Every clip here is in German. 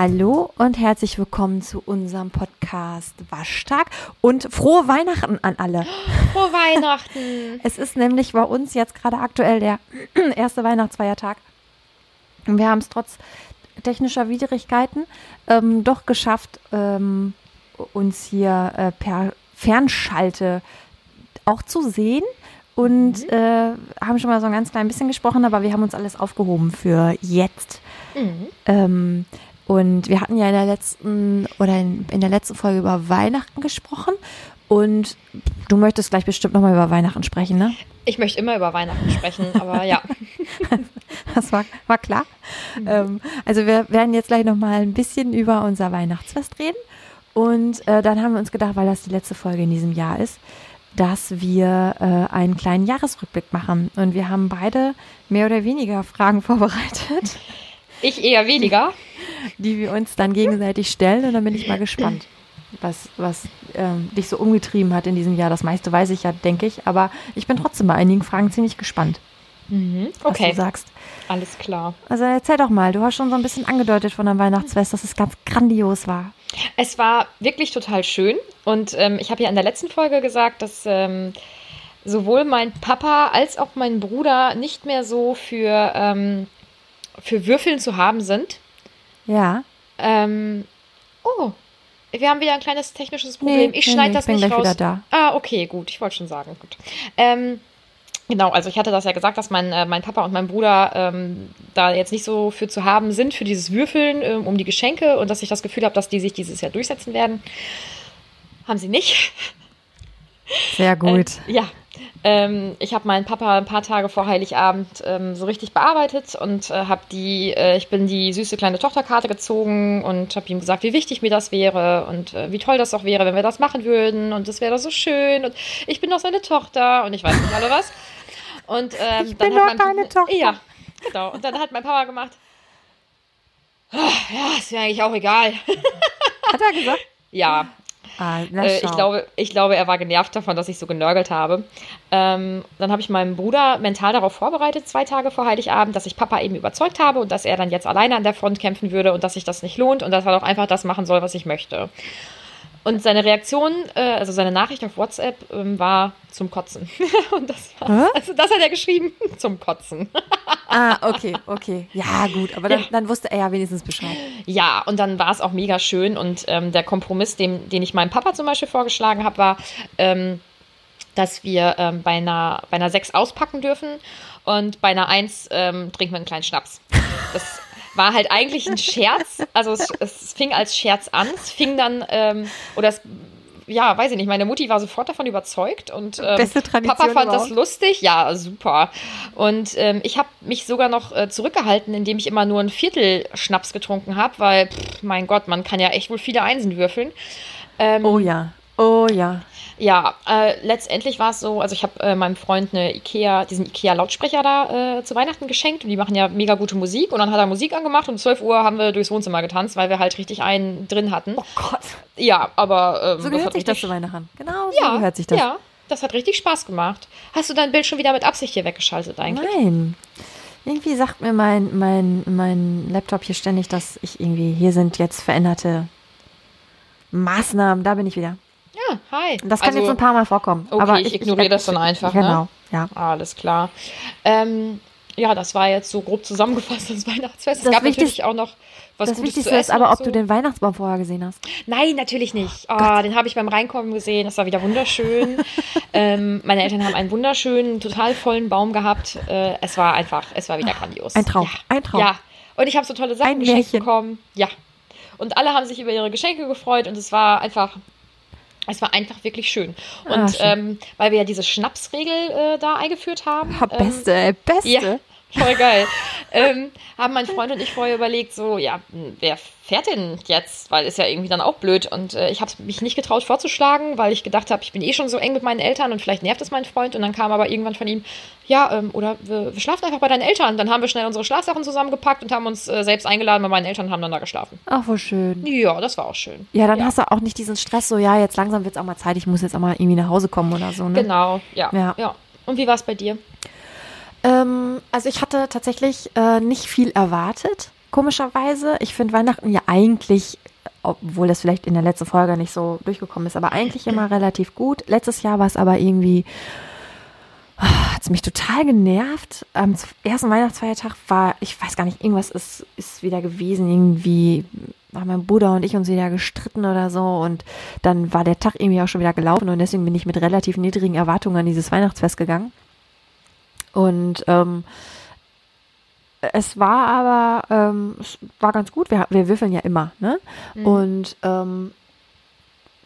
Hallo und herzlich willkommen zu unserem Podcast Waschtag und frohe Weihnachten an alle. Frohe Weihnachten. Es ist nämlich bei uns jetzt gerade aktuell der erste Weihnachtsfeiertag. Und wir haben es trotz technischer Widrigkeiten ähm, doch geschafft, ähm, uns hier äh, per Fernschalte auch zu sehen und Mhm. äh, haben schon mal so ein ganz klein bisschen gesprochen, aber wir haben uns alles aufgehoben für jetzt. Mhm. Ähm, und wir hatten ja in der letzten oder in, in der letzten Folge über Weihnachten gesprochen. Und du möchtest gleich bestimmt nochmal über Weihnachten sprechen, ne? Ich möchte immer über Weihnachten sprechen, aber ja. Das war, war klar. Ähm, also wir werden jetzt gleich nochmal ein bisschen über unser Weihnachtsfest reden. Und äh, dann haben wir uns gedacht, weil das die letzte Folge in diesem Jahr ist, dass wir äh, einen kleinen Jahresrückblick machen. Und wir haben beide mehr oder weniger Fragen vorbereitet, Ich eher weniger. die wir uns dann gegenseitig stellen. Und dann bin ich mal gespannt, was, was ähm, dich so umgetrieben hat in diesem Jahr. Das meiste weiß ich ja, denke ich. Aber ich bin trotzdem bei einigen Fragen ziemlich gespannt, was Okay, du sagst. alles klar. Also erzähl doch mal, du hast schon so ein bisschen angedeutet von deinem Weihnachtsfest, dass es ganz grandios war. Es war wirklich total schön und ähm, ich habe ja in der letzten Folge gesagt, dass ähm, sowohl mein Papa als auch mein Bruder nicht mehr so für, ähm, für Würfeln zu haben sind. Ja. Ähm, oh, wir haben wieder ein kleines technisches Problem. ich schneide das ich bin nicht gleich raus. wieder da. Ah, okay, gut. Ich wollte schon sagen. Gut. Ähm, genau, also ich hatte das ja gesagt, dass mein, äh, mein Papa und mein Bruder ähm, da jetzt nicht so für zu haben sind, für dieses Würfeln ähm, um die Geschenke und dass ich das Gefühl habe, dass die sich dieses Jahr durchsetzen werden. Haben sie nicht. Sehr gut. Äh, ja. Ähm, ich habe meinen Papa ein paar Tage vor Heiligabend ähm, so richtig bearbeitet und äh, habe die, äh, ich bin die süße kleine Tochterkarte gezogen und habe ihm gesagt, wie wichtig mir das wäre und äh, wie toll das auch wäre, wenn wir das machen würden und das wäre doch so schön und ich bin doch seine Tochter und ich weiß nicht alle was. Und ähm, Ich bin doch deine Tochter. Ja, genau. Und dann hat mein Papa gemacht. "Ah, Ja, ist mir eigentlich auch egal. Hat er gesagt? Ja, Ah, äh, ich, glaube, ich glaube, er war genervt davon, dass ich so genörgelt habe. Ähm, dann habe ich meinem Bruder mental darauf vorbereitet, zwei Tage vor Heiligabend, dass ich Papa eben überzeugt habe und dass er dann jetzt alleine an der Front kämpfen würde und dass sich das nicht lohnt und dass er doch einfach das machen soll, was ich möchte. Und seine Reaktion, äh, also seine Nachricht auf WhatsApp, ähm, war zum Kotzen. und das war, Hä? also das hat er geschrieben, zum Kotzen. Ah, okay, okay. Ja, gut, aber dann, Ja. dann wusste er ja wenigstens Bescheid. Ja, und dann war es auch mega schön. Und ähm, der Kompromiss, den, den ich meinem Papa zum Beispiel vorgeschlagen habe, war, ähm, dass wir ähm, bei, einer, bei einer 6 auspacken dürfen und bei einer 1 ähm, trinken wir einen kleinen Schnaps. Das war halt eigentlich ein Scherz. Also es, es fing als Scherz an. Es fing dann, ähm, oder es, ja, weiß ich nicht, meine Mutti war sofort davon überzeugt und ähm, Beste Tradition Papa fand das überhaupt. lustig. Ja, super. Und ähm, ich habe mich sogar noch äh, zurückgehalten, indem ich immer nur ein Viertel Schnaps getrunken habe, weil, pff, mein Gott, man kann ja echt wohl viele Einsen würfeln. Ähm, Oh ja, oh ja. ja, äh, letztendlich war es so, also ich habe äh, meinem Freund eine Ikea, diesen Ikea-Lautsprecher da äh, zu Weihnachten geschenkt und die machen ja mega gute Musik und dann hat er Musik angemacht und um 12 Uhr haben wir durchs Wohnzimmer getanzt, weil wir halt richtig einen drin hatten. Oh Gott. Ja, aber ähm, So das gehört hat sich das zu Weihnachten. Genau so ja, gehört sich das. Ja, das hat richtig Spaß gemacht. Hast du dein Bild schon wieder mit Absicht hier weggeschaltet eigentlich? Nein. Irgendwie sagt mir mein, mein, mein Laptop hier ständig, dass ich irgendwie, hier sind jetzt veränderte Maßnahmen. Da bin ich wieder. Ja, hi. Das kann Also- jetzt ein paar Mal vorkommen. Okay, aber ich ignoriere das dann einfach, ne? Genau, ja. Alles klar. Ähm, ja, das war jetzt so grob zusammengefasst das Weihnachtsfest. Es Das gab Wichtigste- natürlich auch noch was Das Gutes Wichtigste ist aber, ob so. du den Weihnachtsbaum vorher gesehen hast. Nein, natürlich nicht. Oh, den habe ich beim Reinkommen gesehen. Das war wieder wunderschön. ähm, meine Eltern haben einen wunderschönen, total vollen Baum gehabt. Äh, es war einfach, es war wieder grandios. ein Traum, Ja. ein Traum. Ja. Und ich habe so tolle Sachen Ein geschenkt bekommen. Ja. Und alle haben sich über ihre Geschenke gefreut und es war einfach. Es war einfach wirklich schön. Und Ah, schön. Ähm, weil wir ja diese Schnapsregel äh, da eingeführt haben. Ha, ähm, beste, ey, beste. ja, voll geil. ähm, haben mein Freund und ich vorher überlegt, so, ja, wer fährt denn jetzt? Weil ist ja irgendwie dann auch blöd. Und äh, ich habe mich nicht getraut vorzuschlagen, weil ich gedacht habe, ich bin eh schon so eng mit meinen Eltern und vielleicht nervt es meinen Freund. Und dann kam aber irgendwann von ihm, ja, ähm, oder wir, wir schlafen einfach bei deinen Eltern. Dann haben wir schnell unsere Schlafsachen zusammengepackt und haben uns äh, selbst eingeladen bei meinen Eltern und haben dann da geschlafen. Ach, wo schön. Ja, das war auch schön. Ja, dann hast du auch nicht diesen Stress, so, ja, jetzt langsam wird es auch mal Zeit, ich muss jetzt auch mal irgendwie nach Hause kommen oder so, ne? Genau, ja. Ja. ja. Und wie war es bei dir? Ähm, also ich hatte tatsächlich äh, nicht viel erwartet. komischerweise. Ich finde Weihnachten ja eigentlich, obwohl das vielleicht in der letzten Folge nicht so durchgekommen ist, aber eigentlich immer relativ gut. Letztes Jahr war es aber irgendwie, ah, hat es mich total genervt. Am ersten Weihnachtsfeiertag war, ich weiß gar nicht, irgendwas ist, ist wieder gewesen, irgendwie haben mein Bruder und ich uns wieder gestritten oder so und dann war der Tag irgendwie auch schon wieder gelaufen und deswegen bin ich mit relativ niedrigen Erwartungen an dieses Weihnachtsfest gegangen. Und ähm, es war aber, ähm, es war ganz gut. Wir, wir würfeln ja immer, ne? Mhm. Und ähm,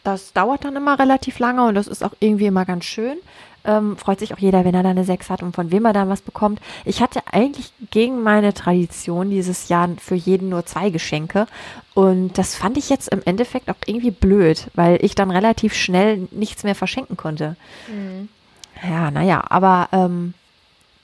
das dauert dann immer relativ lange und das ist auch irgendwie immer ganz schön. Ähm, freut sich auch jeder, wenn er da eine 6 hat und von wem er dann was bekommt. Ich hatte eigentlich gegen meine Tradition dieses Jahr für jeden nur zwei Geschenke. Und das fand ich jetzt im Endeffekt auch irgendwie blöd, weil ich dann relativ schnell nichts mehr verschenken konnte. Mhm. Ja, naja, aber ähm,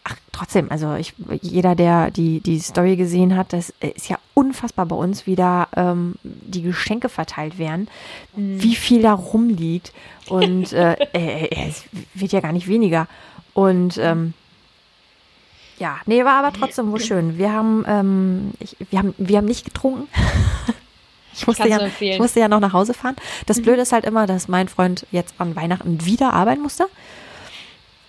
ach, trotzdem, also ich, jeder, der die, die Story gesehen hat, das ist ja unfassbar bei uns, wie da ähm, die Geschenke verteilt werden, mhm. wie viel da rumliegt und äh, äh, äh, es wird ja gar nicht weniger. Und ähm, ja, nee, war aber trotzdem wohl schön. Wir haben, ähm, ich, wir haben, wir haben nicht getrunken. Ich musste, ja, ich musste ja noch nach Hause fahren. Das mhm. Blöde ist halt immer, dass mein Freund jetzt an Weihnachten wieder arbeiten musste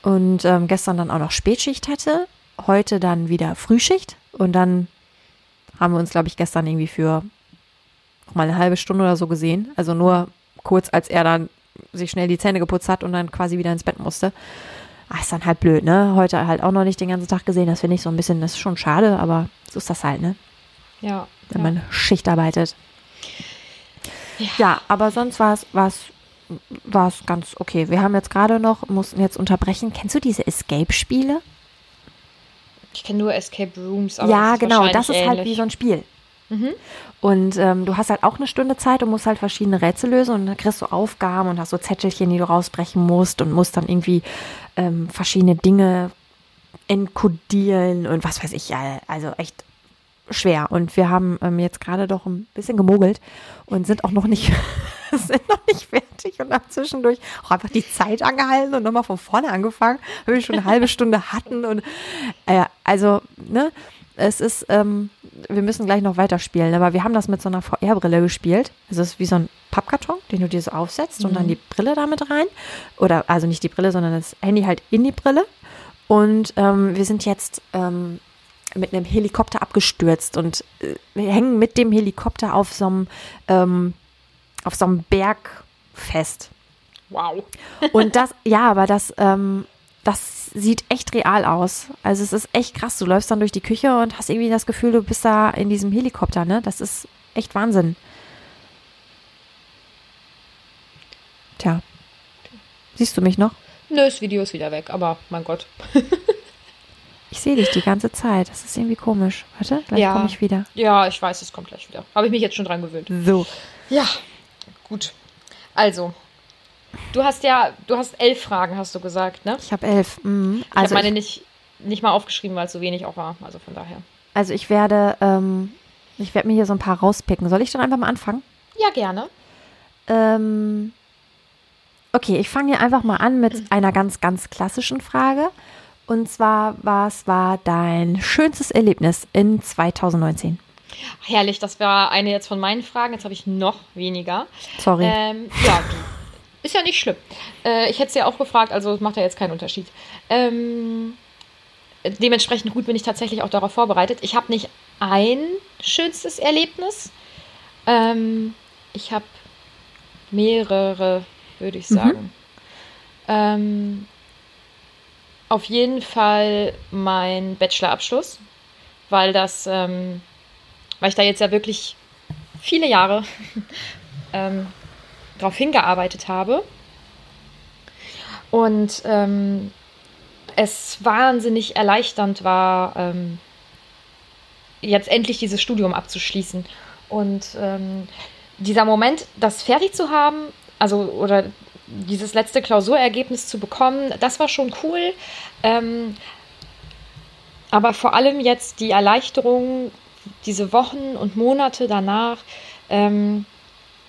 und ähm, gestern dann auch noch Spätschicht hatte, heute dann wieder Frühschicht und dann haben wir uns, glaube ich, gestern irgendwie für mal eine halbe Stunde oder so gesehen. Also nur kurz, als er dann sich schnell die Zähne geputzt hat und dann quasi wieder ins Bett musste. Ach, ist dann halt blöd, ne? Heute halt auch noch nicht den ganzen Tag gesehen. Das finde ich so ein bisschen, das ist schon schade, aber so ist das halt, ne? Ja. Wenn ja. man Schicht arbeitet. Ja, ja aber sonst war es war es ganz okay. Wir haben jetzt gerade noch, mussten jetzt unterbrechen. Kennst du diese Escape-Spiele? Ich kenne nur Escape Rooms. Aber ja, das genau, das ist halt ähnlich. halt wie so ein Spiel. Mhm. Und ähm, du hast halt auch eine Stunde Zeit und musst halt verschiedene Rätsel lösen und dann kriegst du Aufgaben und hast so Zettelchen, die du rausbrechen musst und musst dann irgendwie ähm, verschiedene Dinge enkodieren und was weiß ich. Also echt schwer. Und wir haben ähm, jetzt gerade doch ein bisschen gemogelt und sind auch noch nicht, sind noch nicht fertig und haben zwischendurch auch einfach die Zeit angehalten und nochmal von vorne angefangen, weil wir schon eine halbe Stunde hatten. Und äh, also, ne, es ist, ähm, wir müssen gleich noch weiterspielen, aber wir haben das mit so einer VR-Brille gespielt. Also es ist wie so ein Pappkarton, den du dir so aufsetzt mhm. und dann mhm. die Brille damit rein. Oder also nicht die Brille, sondern das Handy halt in die Brille. Und ähm, wir sind jetzt ähm, mit einem Helikopter abgestürzt und äh, hängen mit dem Helikopter auf so einem, ähm, auf so einem Berg fest. Wow. und das, ja, aber das, ähm, das sieht echt real aus. Also es ist echt krass. Du läufst dann durch die Küche und hast irgendwie das Gefühl, du bist da in diesem Helikopter, ne? Das ist echt Wahnsinn. Tja. Siehst du mich noch? Nö, das Video ist wieder weg, aber mein Gott. Ich sehe dich die ganze Zeit. Das ist irgendwie komisch. Warte, gleich ja. komme ich wieder. Ja, ich weiß, es kommt gleich wieder. Habe ich mich jetzt schon dran gewöhnt. So. Ja, gut. Also, du hast ja, du hast elf Fragen, hast du gesagt, ne? Ich habe elf. Mhm. Also ich habe meine nicht, nicht mal aufgeschrieben, weil es so wenig auch war. Also von daher. Also ich werde, ähm, ich werde mir hier so ein paar rauspicken. Soll ich dann einfach mal anfangen? Ja, gerne. Ähm, okay, ich fange hier einfach mal an mit einer ganz, ganz klassischen Frage. Und zwar, was war dein schönstes Erlebnis in 2019? Herrlich, das war eine jetzt von meinen Fragen. Jetzt habe ich noch weniger. Sorry. Ähm, ja, ist ja nicht schlimm. Äh, ich hätte es ja auch gefragt, also macht ja jetzt keinen Unterschied. Ähm, dementsprechend gut bin ich tatsächlich auch darauf vorbereitet. Ich habe nicht ein schönstes Erlebnis. Ähm, ich habe mehrere, würde ich mhm. sagen. Mhm. Auf jeden Fall mein Bachelorabschluss, weil das, ähm, weil ich da jetzt ja wirklich viele Jahre ähm, darauf hingearbeitet habe. Und ähm, es wahnsinnig erleichternd war, ähm, jetzt endlich dieses Studium abzuschließen. Und ähm, dieser Moment, das fertig zu haben, also oder dieses letzte Klausurergebnis zu bekommen, das war schon cool. Ähm, aber vor allem jetzt die Erleichterung, diese Wochen und Monate danach, ähm,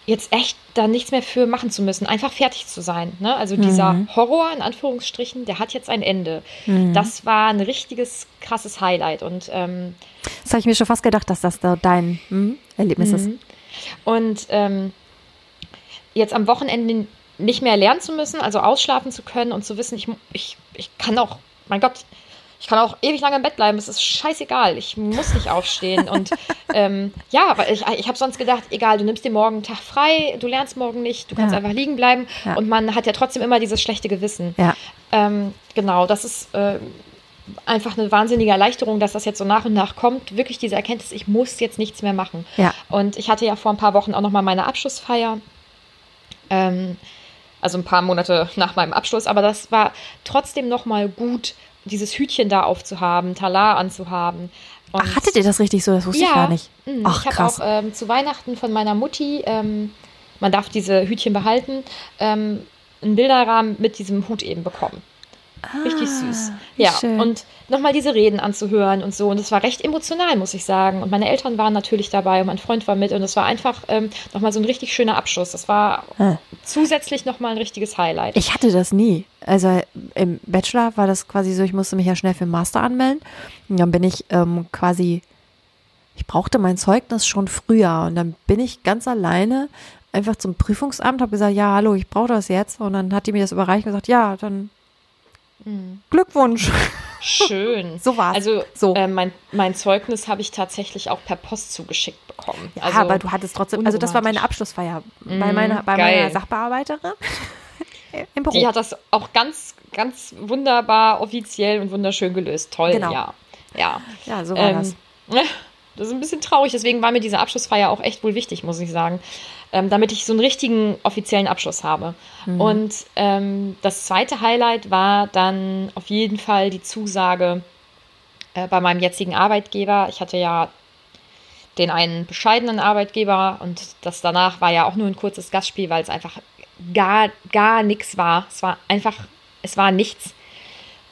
jetzt echt da nichts mehr für machen zu müssen, einfach fertig zu sein. Ne? Also dieser Mhm. Horror in Anführungsstrichen, der hat jetzt ein Ende. Mhm. Das war ein richtiges krasses Highlight und ähm, Das habe ich mir schon fast gedacht, dass das da dein hm, Erlebnis ist. Mhm. Und ähm, jetzt am Wochenende nicht mehr lernen zu müssen, also ausschlafen zu können und zu wissen, ich, ich, ich kann auch, mein Gott, ich kann auch ewig lange im Bett bleiben, es ist scheißegal, ich muss nicht aufstehen. Und ähm, ja, aber ich, ich habe sonst gedacht, egal, du nimmst dir morgen einen Tag frei, du lernst morgen nicht, du kannst Ja. einfach liegen bleiben Ja. und man hat ja trotzdem immer dieses schlechte Gewissen. Ja. Ähm, genau, das ist äh, einfach eine wahnsinnige Erleichterung, dass das jetzt so nach und nach kommt. Wirklich diese Erkenntnis, ich muss jetzt nichts mehr machen. Ja. Und ich hatte ja vor ein paar Wochen auch noch mal meine Abschlussfeier. Ähm, also ein paar Monate nach meinem Abschluss, aber das war trotzdem noch mal gut, dieses Hütchen da aufzuhaben, Talar anzuhaben. Und Ach, hattet ihr das richtig so? Das wusste ich gar nicht. Mhm. Ach, ich habe auch ähm, zu Weihnachten von meiner Mutti, ähm, man darf diese Hütchen behalten, ähm, einen Bilderrahmen mit diesem Hut eben bekommen. Richtig süß. Ah, Ja, schön. und nochmal diese Reden anzuhören und so. Und es war recht emotional, muss ich sagen. Und meine Eltern waren natürlich dabei und mein Freund war mit. Und es war einfach ähm, nochmal so ein richtig schöner Abschluss. Das war Ah. zusätzlich nochmal ein richtiges Highlight. Ich hatte das nie. Also im Bachelor war das quasi so, ich musste mich ja schnell für den Master anmelden. Und dann bin ich ähm, quasi, ich brauchte mein Zeugnis schon früher. Und dann bin ich ganz alleine einfach zum Prüfungsamt, habe gesagt, ja, hallo, ich brauche das jetzt. Und dann hat die mir das überreicht und gesagt, ja, dann Mhm. Glückwunsch. Schön. So war's. Also So. äh, mein, mein Zeugnis habe ich tatsächlich auch per Post zugeschickt bekommen. Ja, also, aber du hattest trotzdem, also das war meine. Abschlussfeier bei Mm, meiner, bei geil. meiner Sachbearbeiterin im Büro. Die hat das auch ganz, ganz wunderbar offiziell und wunderschön gelöst. Toll, Genau. ja. Ja. ja, so war Ähm, das. das ist ein bisschen traurig, deswegen war mir diese Abschlussfeier auch echt wohl wichtig, muss ich sagen. Ähm, damit ich so einen richtigen offiziellen Abschluss habe. Mhm. Und ähm, das zweite Highlight war dann auf jeden Fall die Zusage äh, bei meinem jetzigen Arbeitgeber. Ich hatte ja den einen bescheidenen Arbeitgeber und das danach war ja auch nur ein kurzes Gastspiel, weil es einfach gar, gar nichts war. Es war einfach, es war nichts.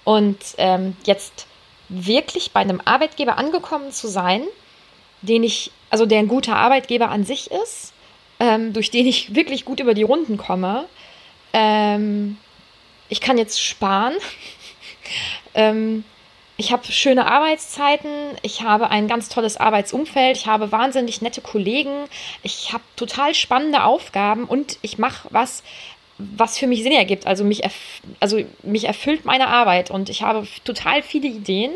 Und ähm, jetzt wirklich bei einem Arbeitgeber angekommen zu sein, den ich, also der ein guter Arbeitgeber an sich ist, ähm, durch den ich wirklich gut über die Runden komme. Ähm, ich kann jetzt sparen. ähm, ich habe schöne Arbeitszeiten, ich habe ein ganz tolles Arbeitsumfeld, ich habe wahnsinnig nette Kollegen, ich habe total spannende Aufgaben und ich mache was, was für mich Sinn ergibt. Also mich, erf also mich erfüllt meine Arbeit und ich habe total viele Ideen,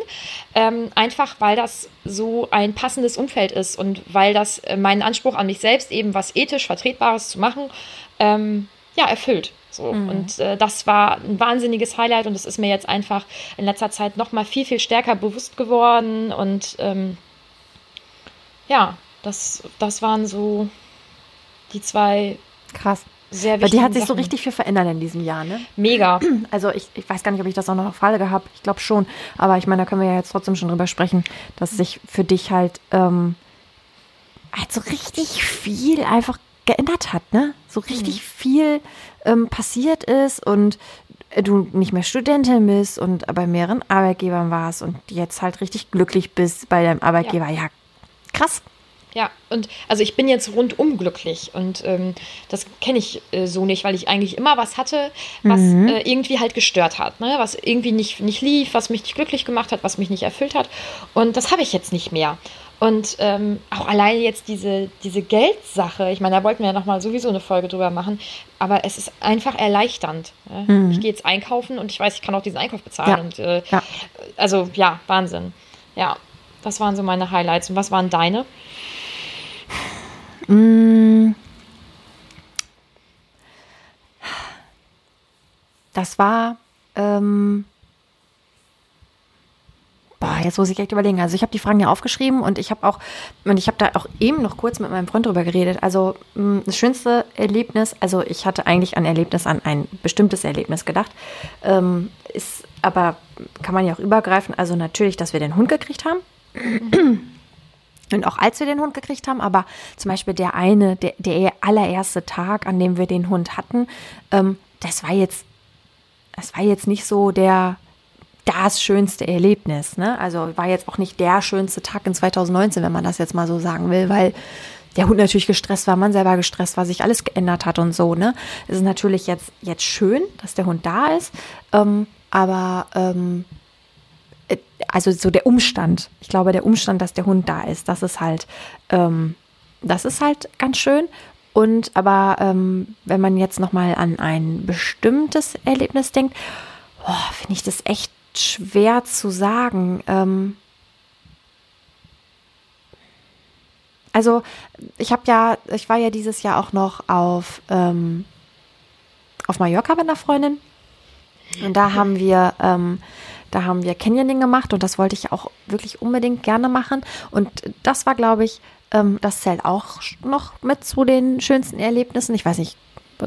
ähm, einfach weil das so ein passendes Umfeld ist und weil das äh, meinen Anspruch an mich selbst eben was ethisch Vertretbares zu machen, ähm, ja, erfüllt. So. Und äh, das war ein wahnsinniges Highlight und es ist mir jetzt einfach in letzter Zeit noch mal viel, viel stärker bewusst geworden und ähm, ja, das, das waren so die zwei Krass. Sehr Bei wichtigen dir hat sich so Sachen. richtig viel verändert in diesem Jahr, ne? Mega. Also ich, ich weiß gar nicht, ob ich das auch noch auf Frage gehabt. Ich glaube schon. Aber ich meine, da können wir ja jetzt trotzdem schon drüber sprechen, dass sich für dich halt, ähm, halt so richtig viel einfach geändert hat, ne? So richtig viel ähm, passiert ist und du nicht mehr Studentin bist und bei mehreren Arbeitgebern warst und jetzt halt richtig glücklich bist bei deinem Arbeitgeber. Ja, krass. Ja, und also ich bin jetzt rundum glücklich und ähm, das kenne ich äh, so nicht, weil ich eigentlich immer was hatte, was äh, irgendwie halt gestört hat, ne? was irgendwie nicht, nicht lief, was mich nicht glücklich gemacht hat, was mich nicht erfüllt hat. Und das habe ich jetzt nicht mehr. Und ähm, auch alleine jetzt diese, diese Geldsache, ich meine, da wollten wir ja nochmal sowieso eine Folge drüber machen, aber es ist einfach erleichternd. Ne? Ich gehe jetzt einkaufen und ich weiß, ich kann auch diesen Einkauf bezahlen. Ja. Und, äh, Ja. Also ja, Wahnsinn. Ja, das waren so meine Highlights. Und was waren deine? Mm. Das war, ähm, jetzt muss ich echt überlegen. Also ich habe die Fragen ja aufgeschrieben und ich habe auch, und ich habe da auch eben noch kurz mit meinem Freund drüber geredet. Also mh, das schönste Erlebnis, also ich hatte eigentlich ein Erlebnis an ein bestimmtes Erlebnis gedacht, ähm, ist aber, kann man ja auch übergreifen, also natürlich, dass wir den Hund gekriegt haben. Und auch als wir den Hund gekriegt haben, aber zum Beispiel der eine, der, der allererste Tag, an dem wir den Hund hatten, ähm, das war jetzt, das war jetzt nicht so der, das schönste Erlebnis. Ne? Also war jetzt auch nicht der schönste Tag in 2019, wenn man das jetzt mal so sagen will, weil der Hund natürlich gestresst war, man selber gestresst war, sich alles geändert hat und so, ne? Es ist natürlich jetzt, jetzt schön, dass der Hund da ist, ähm, aber ähm, äh, also so der Umstand, ich glaube, der Umstand, dass der Hund da ist, das ist halt, ähm, das ist halt ganz schön. Und aber ähm, wenn man jetzt nochmal an ein bestimmtes Erlebnis denkt, finde ich das echt schwer zu sagen. Ähm, also ich habe ja, ich war ja dieses Jahr auch noch auf, ähm, auf Mallorca mit einer Freundin. Und da haben wir, ähm, da haben wir Canyoning gemacht und das wollte ich auch wirklich unbedingt gerne machen. Und das war, glaube ich, ähm, das zählt auch noch mit zu den schönsten Erlebnissen. Ich weiß nicht,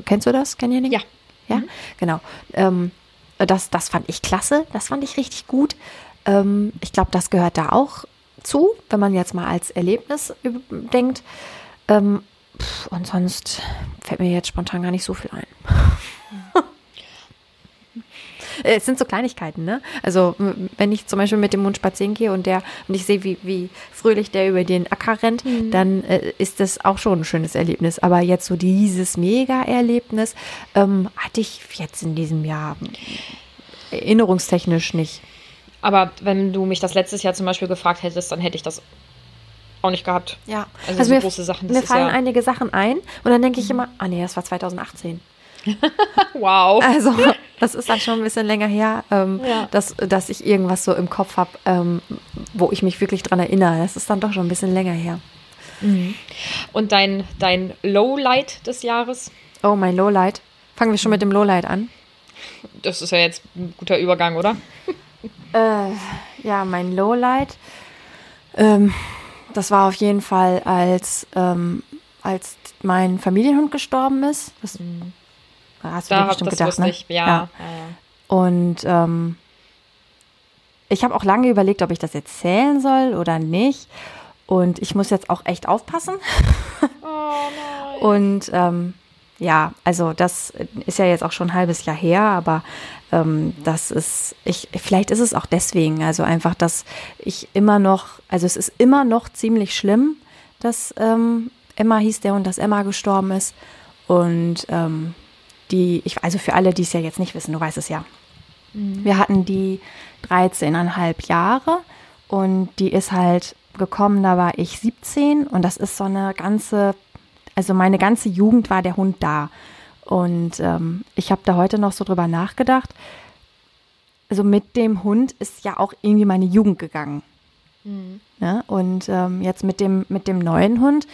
kennst du das, Canyoning? Ja. Ja, mhm. genau. Ähm, das, das fand ich klasse, das fand ich richtig gut. Ähm, ich glaube, das gehört da auch zu, wenn man jetzt mal als Erlebnis denkt. Und sonst fällt mir jetzt spontan gar nicht so viel ein. es sind so Kleinigkeiten, ne? Also wenn ich zum Beispiel mit dem Hund spazieren gehe und der und ich sehe, wie, wie fröhlich der über den Acker rennt, mhm. dann äh, ist das auch schon ein schönes Erlebnis. Aber jetzt so dieses Mega-Erlebnis ähm, hatte ich jetzt in diesem Jahr erinnerungstechnisch nicht. Aber wenn du mich das letztes Jahr zum Beispiel gefragt hättest, dann hätte ich das auch nicht gehabt. Ja, also, also so mir, große Sachen. mir fallen ja einige Sachen ein und dann denke ich mhm. immer, ah nee, das war 2018. wow. Also, das ist dann schon ein bisschen länger her, ähm, ja. dass, dass ich irgendwas so im Kopf habe, ähm, wo ich mich wirklich dran erinnere. Das ist dann doch schon ein bisschen länger her. Mhm. Und dein, dein Lowlight des Jahres? Oh, mein Lowlight. Fangen wir schon mit dem Lowlight an. Das ist ja jetzt ein guter Übergang, oder? äh, ja, mein Lowlight. Ähm, das war auf jeden Fall, als, ähm, als mein Familienhund gestorben ist. Das mhm. Hast du da, dir bestimmt das gedacht, ne? Ich, ja. ja. Und ähm, ich habe auch lange überlegt, ob ich das erzählen soll oder nicht. Und ich muss jetzt auch echt aufpassen. Oh nein. Und ähm, ja, also das ist ja jetzt auch schon ein halbes Jahr her, aber ähm, das ist, ich, vielleicht ist es auch deswegen, also einfach, dass ich immer noch, also es ist immer noch ziemlich schlimm, dass ähm, Emma hieß der und dass Emma gestorben ist. Und ähm, die, ich, also für alle, die es ja jetzt nicht wissen, du weißt es ja. Mhm. Wir hatten die 13,5 Jahre und die ist halt gekommen, da war ich 17 und das ist so eine ganze, also meine ganze Jugend war der Hund da. Und ähm, ich habe da heute noch so drüber nachgedacht. Also mit dem Hund ist ja auch irgendwie meine Jugend gegangen. Mhm. Ne? und ähm, jetzt mit dem, mit dem neuen Hund,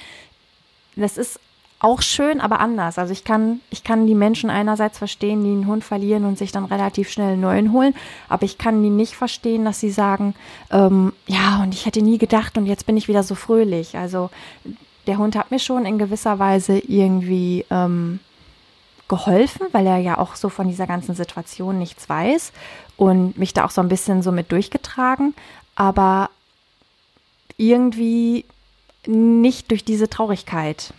das ist auch schön, aber anders. Also ich kann, ich kann die Menschen einerseits verstehen, die einen Hund verlieren und sich dann relativ schnell einen neuen holen, aber ich kann die nicht verstehen, dass sie sagen, ähm, ja, und ich hätte nie gedacht und jetzt bin ich wieder so fröhlich. Also der Hund hat mir schon in gewisser Weise irgendwie ähm, geholfen, weil er ja auch so von dieser ganzen Situation nichts weiß und mich da auch so ein bisschen so mit durchgetragen, aber irgendwie nicht durch diese Traurigkeit.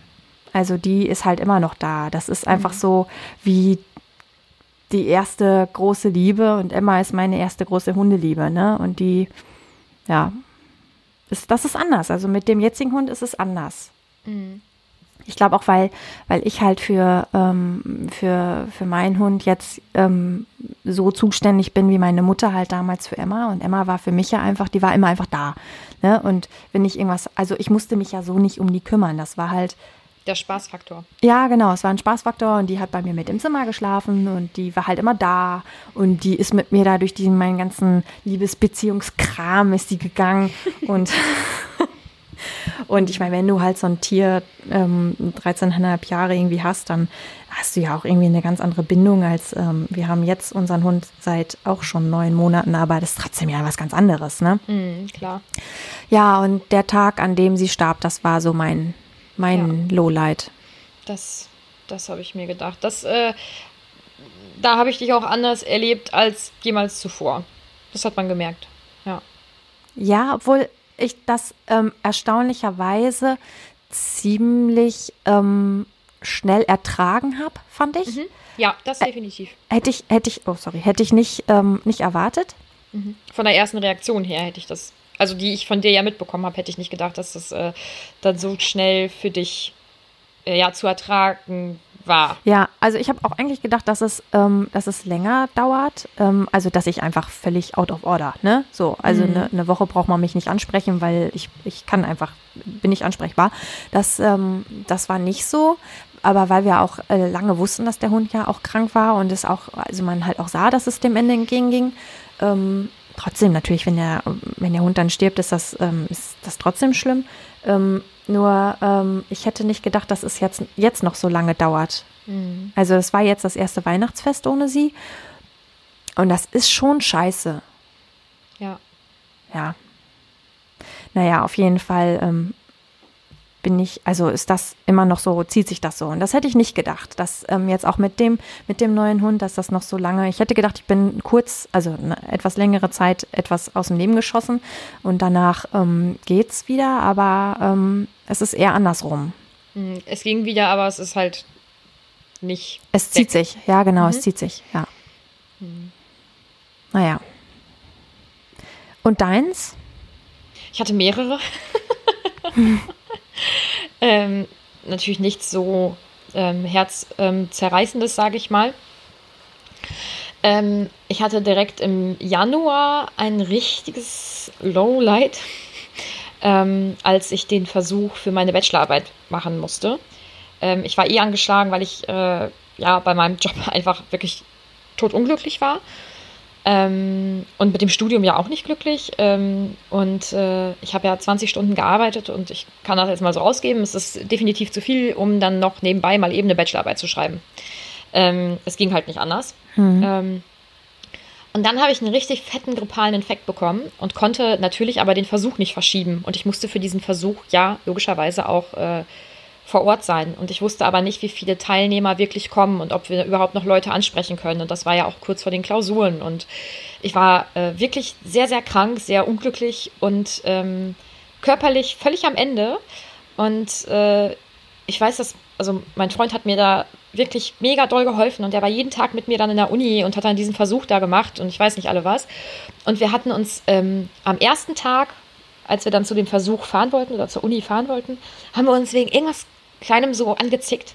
Also die ist halt immer noch da. Das ist einfach mhm. so wie die erste große Liebe und Emma ist meine erste große Hundeliebe, ne? Und die, ja, ist, das ist anders. Also mit dem jetzigen Hund ist es anders. Mhm. Ich glaube auch, weil, weil ich halt für, ähm, für, für meinen Hund jetzt ähm, so zuständig bin, wie meine Mutter halt damals für Emma. Und Emma war für mich ja einfach, die war immer einfach da. Ne? Und wenn ich irgendwas, also ich musste mich ja so nicht um die kümmern. Das war halt, der Spaßfaktor. Ja, genau. Es war ein Spaßfaktor und die hat bei mir mit im Zimmer geschlafen und die war halt immer da und die ist mit mir da durch diesen, meinen ganzen Liebesbeziehungskram ist die gegangen und und ich meine, wenn du halt so ein Tier ähm, 13,5 Jahre irgendwie hast, dann hast du ja auch irgendwie eine ganz andere Bindung als ähm, wir haben jetzt unseren Hund seit auch schon neun Monaten, aber das ist trotzdem ja was ganz anderes, ne? Mm, klar. Ja, und der Tag, an dem sie starb, das war so mein mein ja. Lowlight. Das, das habe ich mir gedacht. Das, äh, da habe ich dich auch anders erlebt als jemals zuvor. Das hat man gemerkt. Ja. Ja, obwohl ich das ähm, erstaunlicherweise ziemlich ähm, schnell ertragen habe, fand ich. Mhm. Ja, das definitiv. Hätte ich, hätte ich, oh sorry, hätte ich nicht, ähm, nicht erwartet. Mhm. Von der ersten Reaktion her hätte ich das also die ich von dir ja mitbekommen habe, hätte ich nicht gedacht, dass das äh, dann so schnell für dich äh, ja zu ertragen war. Ja, also ich habe auch eigentlich gedacht, dass es, ähm, dass es länger dauert. Ähm, also dass ich einfach völlig out of order, ne? So, also eine Mhm. ne Woche braucht man mich nicht ansprechen, weil ich, ich kann einfach, bin nicht ansprechbar. Das, ähm, das war nicht so. Aber weil wir auch äh, lange wussten, dass der Hund ja auch krank war und es auch, also man halt auch sah, dass es dem Ende entgegenging. Ähm, trotzdem natürlich, wenn der, wenn der Hund dann stirbt, ist das, ähm, ist das trotzdem schlimm. Ähm, nur ähm, ich hätte nicht gedacht, dass es jetzt, jetzt noch so lange dauert. Also es war jetzt das erste Weihnachtsfest ohne sie. Und das ist schon scheiße. Ja. Ja. Naja, auf jeden Fall ähm, bin ich, also ist das immer noch so, zieht sich das so. Und das hätte ich nicht gedacht, dass ähm, jetzt auch mit dem, mit dem neuen Hund, dass das noch so lange, ich hätte gedacht, ich bin kurz, also eine etwas längere Zeit etwas aus dem Leben geschossen und danach ähm, geht's wieder, aber ähm, es ist eher andersrum. Mhm. Es ging wieder, aber es ist halt nicht. Es zieht weg. sich, ja, genau, es zieht sich, ja. Naja. Und deins? Ich hatte mehrere. ähm, natürlich nichts so ähm, herzzerreißendes, sage ich mal. Ähm, ich hatte direkt im Januar ein richtiges Lowlight, ähm, als ich den Versuch für meine Bachelorarbeit machen musste. Ähm, ich war eh angeschlagen, weil ich äh, ja bei meinem Job einfach wirklich totunglücklich war. Ähm, und mit dem Studium ja auch nicht glücklich. Ähm, und äh, ich habe ja 20 Stunden gearbeitet und ich kann das jetzt mal so ausgeben. Es ist definitiv zu viel, um dann noch nebenbei mal eben eine Bachelorarbeit zu schreiben. Ähm, es ging halt nicht anders. Ähm, und dann habe ich einen richtig fetten grippalen Infekt bekommen und konnte natürlich aber den Versuch nicht verschieben. Und ich musste für diesen Versuch ja logischerweise auch äh, vor Ort sein. Und ich wusste aber nicht, wie viele Teilnehmer wirklich kommen und ob wir überhaupt noch Leute ansprechen können. Und das war ja auch kurz vor den Klausuren. Und ich war äh, wirklich sehr, sehr krank, sehr unglücklich und ähm, körperlich völlig am Ende. Und äh, ich weiß, dass, also mein Freund hat mir da wirklich mega doll geholfen und der war jeden Tag mit mir dann in der Uni und hat dann diesen Versuch da gemacht und ich weiß nicht alle was. Und wir hatten uns ähm, am ersten Tag, als wir dann zu dem Versuch fahren wollten oder zur Uni fahren wollten, haben wir uns wegen irgendwas Kleinem so angezickt.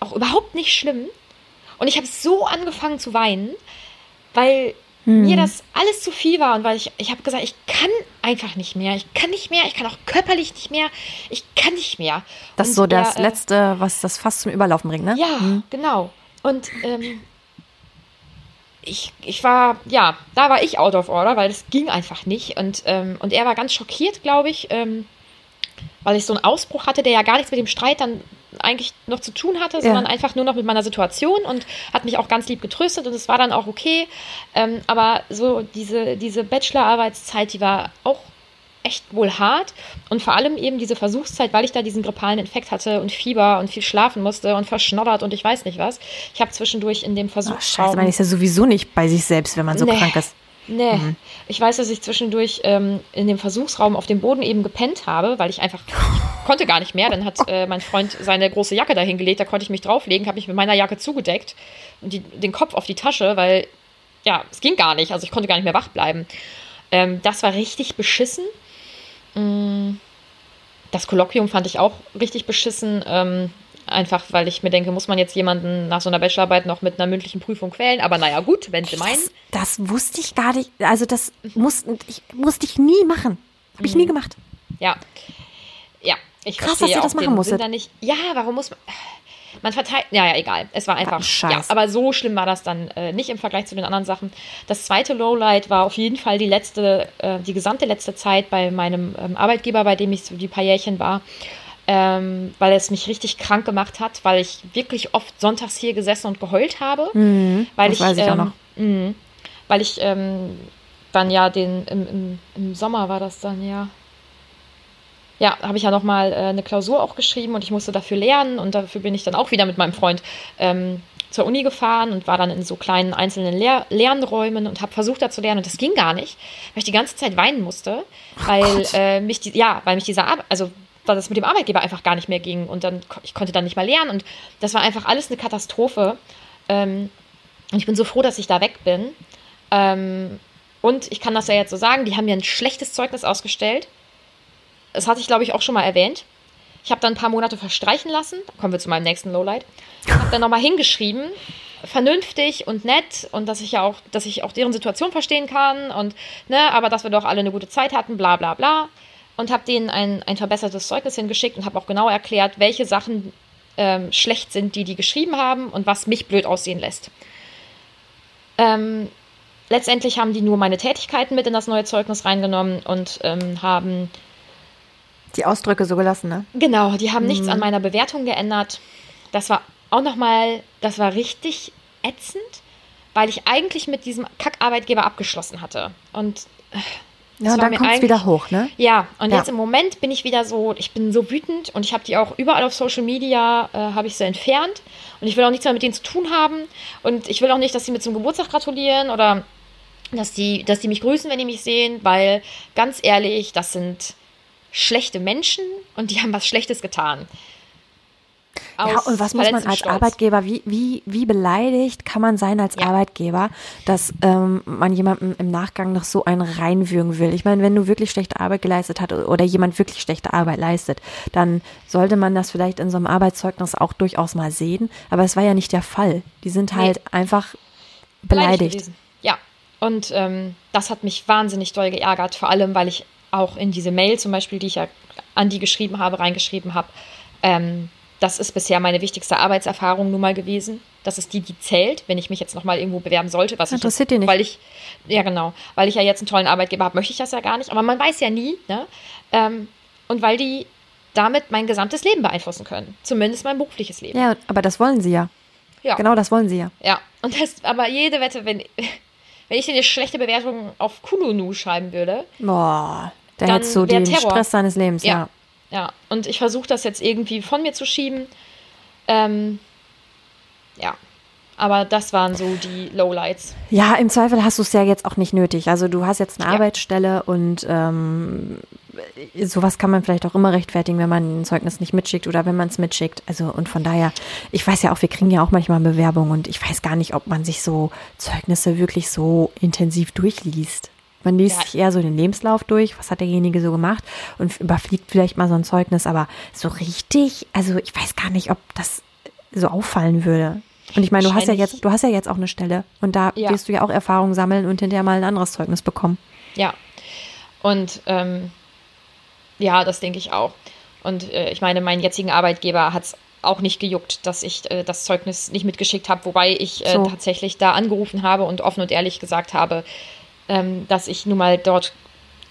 Auch überhaupt nicht schlimm. Und ich habe so angefangen zu weinen, weil mir das alles zu viel war und weil ich, ich habe gesagt, ich kann einfach nicht mehr. Ich kann nicht mehr, ich kann auch körperlich nicht mehr. Ich kann nicht mehr. Das ist so das der, äh, Letzte, was das fast zum Überlaufen bringt, ne? ja, genau. Und ähm, ich, ich war, ja, da war ich out of order, weil es ging einfach nicht. Und, ähm, und er war ganz schockiert, glaube ich, ähm, weil ich so einen Ausbruch hatte, der ja gar nichts mit dem Streit dann eigentlich noch zu tun hatte, sondern einfach nur noch mit meiner Situation und hat mich auch ganz lieb getröstet und es war dann auch okay. Ähm, aber so diese, diese Bachelorarbeitszeit, die war auch echt wohl hart und vor allem eben diese Versuchszeit, weil ich da diesen grippalen Infekt hatte und Fieber und viel schlafen musste und verschnoddert und ich weiß nicht was. Ich habe zwischendurch in dem Ach, scheiße, man ist ja sowieso nicht bei sich selbst, wenn man so Nee. krank ist. Nee, ich weiß, dass ich zwischendurch ähm, in dem Versuchsraum auf dem Boden eben gepennt habe, weil ich einfach ich konnte gar nicht mehr. Dann hat äh, mein Freund seine große Jacke dahin gelegt, da konnte ich mich drauflegen, habe mich mit meiner Jacke zugedeckt und die, den Kopf auf die Tasche, weil ja, es ging gar nicht. Also ich konnte gar nicht mehr wach bleiben. Ähm, das war richtig beschissen. Mm, Das Kolloquium fand ich auch richtig beschissen. Ähm, einfach, weil ich mir denke, muss man jetzt jemanden nach so einer Bachelorarbeit noch mit einer mündlichen Prüfung quälen? Aber naja, gut, wenn sie meinen. Das, das wusste ich gar nicht. Also das musste ich, musste ich nie machen. Habe ich nie gemacht. Ja. Ja, ich Krass, dass ihr das machen musstet. Ja, warum muss man. Man verteilt. Ja, ja, egal. Es war einfach. Scheiß. Ja, aber so schlimm war das dann äh, nicht im Vergleich zu den anderen Sachen. Das zweite Lowlight war auf jeden Fall die letzte, äh, die gesamte letzte Zeit bei meinem ähm, Arbeitgeber, bei dem ich so die paar Jährchen war. Ähm, weil es mich richtig krank gemacht hat, weil ich wirklich oft sonntags hier gesessen und geheult habe. weil Mhm, das ich, weiß ich auch ähm, noch. mh, weil ich ähm, dann ja den im, im, im Sommer war das dann ja. Ja, habe ich ja nochmal äh, eine Klausur auch geschrieben und ich musste dafür lernen und dafür bin ich dann auch wieder mit meinem Freund ähm, zur Uni gefahren und war dann in so kleinen einzelnen Lehr Lernräumen und habe versucht da zu lernen und das ging gar nicht, weil ich die ganze Zeit weinen musste, weil äh, mich die, ja, weil mich dieser Ar also weil das mit dem Arbeitgeber einfach gar nicht mehr ging und dann ich konnte dann nicht mal lernen und das war einfach alles eine Katastrophe. Ähm, und ich bin so froh, dass ich da weg bin. Ähm, Und ich kann das ja jetzt so sagen, die haben mir ein schlechtes Zeugnis ausgestellt. Das hatte ich, glaube ich, auch schon mal erwähnt. Ich habe dann ein paar Monate verstreichen lassen. Kommen wir zu meinem nächsten Lowlight. Habe dann nochmal hingeschrieben, vernünftig und nett und dass ich ja auch, dass ich auch deren Situation verstehen kann und, ne, aber dass wir doch alle eine gute Zeit hatten, bla bla bla. Und habe denen ein, ein verbessertes Zeugnis hingeschickt und habe auch genau erklärt, welche Sachen ähm, schlecht sind, die die geschrieben haben und was mich blöd aussehen lässt. Ähm, letztendlich haben die nur meine Tätigkeiten mit in das neue Zeugnis reingenommen und ähm, haben die Ausdrücke so gelassen, ne? Genau, die haben mhm. nichts an meiner Bewertung geändert. Das war auch nochmal, das war richtig ätzend, weil ich eigentlich mit diesem Kackarbeitgeber abgeschlossen hatte. Und äh, ja, und dann kommt es wieder hoch, ne? Ja, und ja. jetzt im Moment bin ich wieder so, ich bin so wütend und ich habe die auch überall auf Social Media, äh, habe ich sie entfernt. Und ich will auch nichts mehr mit denen zu tun haben. Und ich will auch nicht, dass sie mir zum Geburtstag gratulieren oder dass die, dass die mich grüßen, wenn die mich sehen, weil ganz ehrlich, das sind schlechte Menschen und die haben was Schlechtes getan. Ja, und was muss man als Stolz. Arbeitgeber, wie, wie, wie beleidigt kann man sein als ja. Arbeitgeber, dass ähm, man jemandem im Nachgang noch so einen reinwürgen will? Ich meine, wenn du wirklich schlechte Arbeit geleistet hast oder jemand wirklich schlechte Arbeit leistet, dann sollte man das vielleicht in so einem Arbeitszeugnis auch durchaus mal sehen. Aber es war ja nicht der Fall. Die sind halt nee. einfach beleidigt. beleidigt ja, und ähm, das hat mich wahnsinnig doll geärgert, vor allem, weil ich auch in diese Mail zum Beispiel, die ich ja an die geschrieben habe, reingeschrieben habe. Ähm, das ist bisher meine wichtigste Arbeitserfahrung nun mal gewesen. Das ist die, die zählt, wenn ich mich jetzt nochmal irgendwo bewerben sollte. Was Interessiert ich, dich nicht. Weil ich, ja genau, weil ich ja jetzt einen tollen Arbeitgeber habe, möchte ich das ja gar nicht. Aber man weiß ja nie. Ne? Ähm, und weil die damit mein gesamtes Leben beeinflussen können. Zumindest mein berufliches Leben. Ja, aber das wollen sie ja. Ja. Genau das wollen sie ja. Ja, und das, aber jede Wette, wenn, wenn ich dir eine schlechte Bewertung auf Kununu schreiben würde. Boah. Da dann hättest du den Terror. Stress seines Lebens, ja. Ja, ja. und ich versuche das jetzt irgendwie von mir zu schieben. Ähm, ja, aber das waren so die Lowlights. Ja, im Zweifel hast du es ja jetzt auch nicht nötig. Also du hast jetzt eine ja. Arbeitsstelle und ähm, sowas kann man vielleicht auch immer rechtfertigen, wenn man ein Zeugnis nicht mitschickt oder wenn man es mitschickt. Also und von daher, ich weiß ja auch, wir kriegen ja auch manchmal Bewerbungen und ich weiß gar nicht, ob man sich so Zeugnisse wirklich so intensiv durchliest. Man liest ja. sich eher so den Lebenslauf durch, was hat derjenige so gemacht und überfliegt vielleicht mal so ein Zeugnis, aber so richtig, also ich weiß gar nicht, ob das so auffallen würde. Und ich meine, du hast ja jetzt, du hast ja jetzt auch eine Stelle und da ja. wirst du ja auch Erfahrung sammeln und hinterher mal ein anderes Zeugnis bekommen. Ja. Und ähm, ja, das denke ich auch. Und äh, ich meine, meinen jetzigen Arbeitgeber hat es auch nicht gejuckt, dass ich äh, das Zeugnis nicht mitgeschickt habe, wobei ich äh, so. tatsächlich da angerufen habe und offen und ehrlich gesagt habe, ähm, dass ich nun mal dort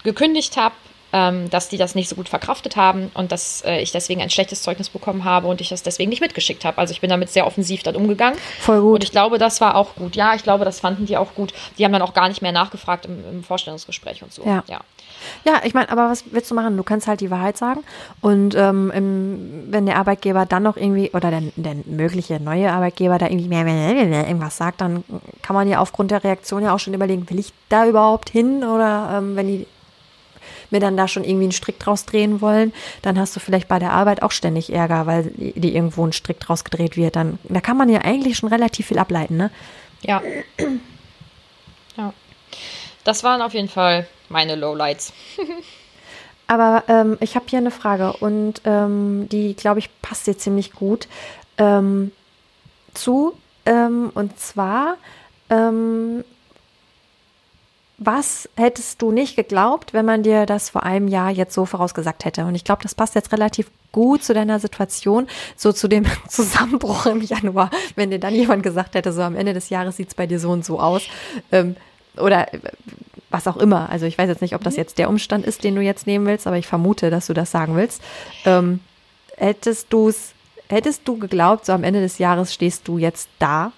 gekündigt habe, ähm, dass die das nicht so gut verkraftet haben und dass äh, ich deswegen ein schlechtes Zeugnis bekommen habe und ich das deswegen nicht mitgeschickt habe. Also ich bin damit sehr offensiv dann umgegangen. Voll gut. Und ich glaube, das war auch gut. Ja, ich glaube, das fanden die auch gut. Die haben dann auch gar nicht mehr nachgefragt im, im Vorstellungsgespräch und so. Ja. ja. Ja, ich meine, aber was willst du machen? Du kannst halt die Wahrheit sagen. Und ähm, im, wenn der Arbeitgeber dann noch irgendwie, oder der, der mögliche neue Arbeitgeber da irgendwie mehr, mehr, mehr, mehr irgendwas sagt, dann kann man ja aufgrund der Reaktion ja auch schon überlegen, will ich da überhaupt hin? Oder ähm, wenn die mir dann da schon irgendwie einen Strick draus drehen wollen, dann hast du vielleicht bei der Arbeit auch ständig Ärger, weil die irgendwo ein Strick draus gedreht wird. Dann, da kann man ja eigentlich schon relativ viel ableiten, ne? Ja. ja. Das waren auf jeden Fall meine Lowlights. Aber ähm, ich habe hier eine Frage und ähm, die, glaube ich, passt dir ziemlich gut ähm, zu. Ähm, und zwar, ähm, was hättest du nicht geglaubt, wenn man dir das vor einem Jahr jetzt so vorausgesagt hätte? Und ich glaube, das passt jetzt relativ gut zu deiner Situation, so zu dem Zusammenbruch im Januar, wenn dir dann jemand gesagt hätte, so am Ende des Jahres sieht es bei dir so und so aus. Ähm, oder äh, was auch immer. Also ich weiß jetzt nicht, ob das mhm. jetzt der Umstand ist, den du jetzt nehmen willst, aber ich vermute, dass du das sagen willst. Ähm, hättest du es, hättest du geglaubt, so am Ende des Jahres stehst du jetzt da?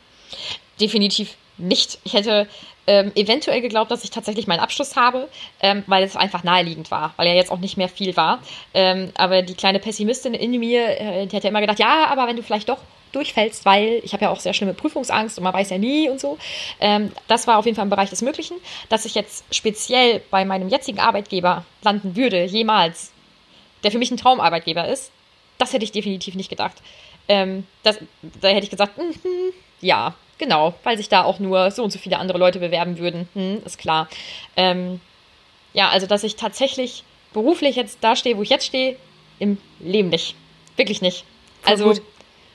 Definitiv nicht. Ich hätte ähm, eventuell geglaubt, dass ich tatsächlich meinen Abschluss habe, ähm, weil es einfach naheliegend war, weil ja jetzt auch nicht mehr viel war. Ähm, aber die kleine Pessimistin in mir, äh, die hat ja immer gedacht, ja, aber wenn du vielleicht doch durchfällst, weil ich habe ja auch sehr schlimme Prüfungsangst und man weiß ja nie und so. Ähm, das war auf jeden Fall im Bereich des Möglichen. Dass ich jetzt speziell bei meinem jetzigen Arbeitgeber landen würde, jemals, der für mich ein Traumarbeitgeber ist, das hätte ich definitiv nicht gedacht. Ähm, das, da hätte ich gesagt, mm, ja, genau, weil sich da auch nur so und so viele andere Leute bewerben würden. Hm, ist klar. Ähm, ja, also dass ich tatsächlich beruflich jetzt da stehe, wo ich jetzt stehe, im Leben nicht. Wirklich nicht. Also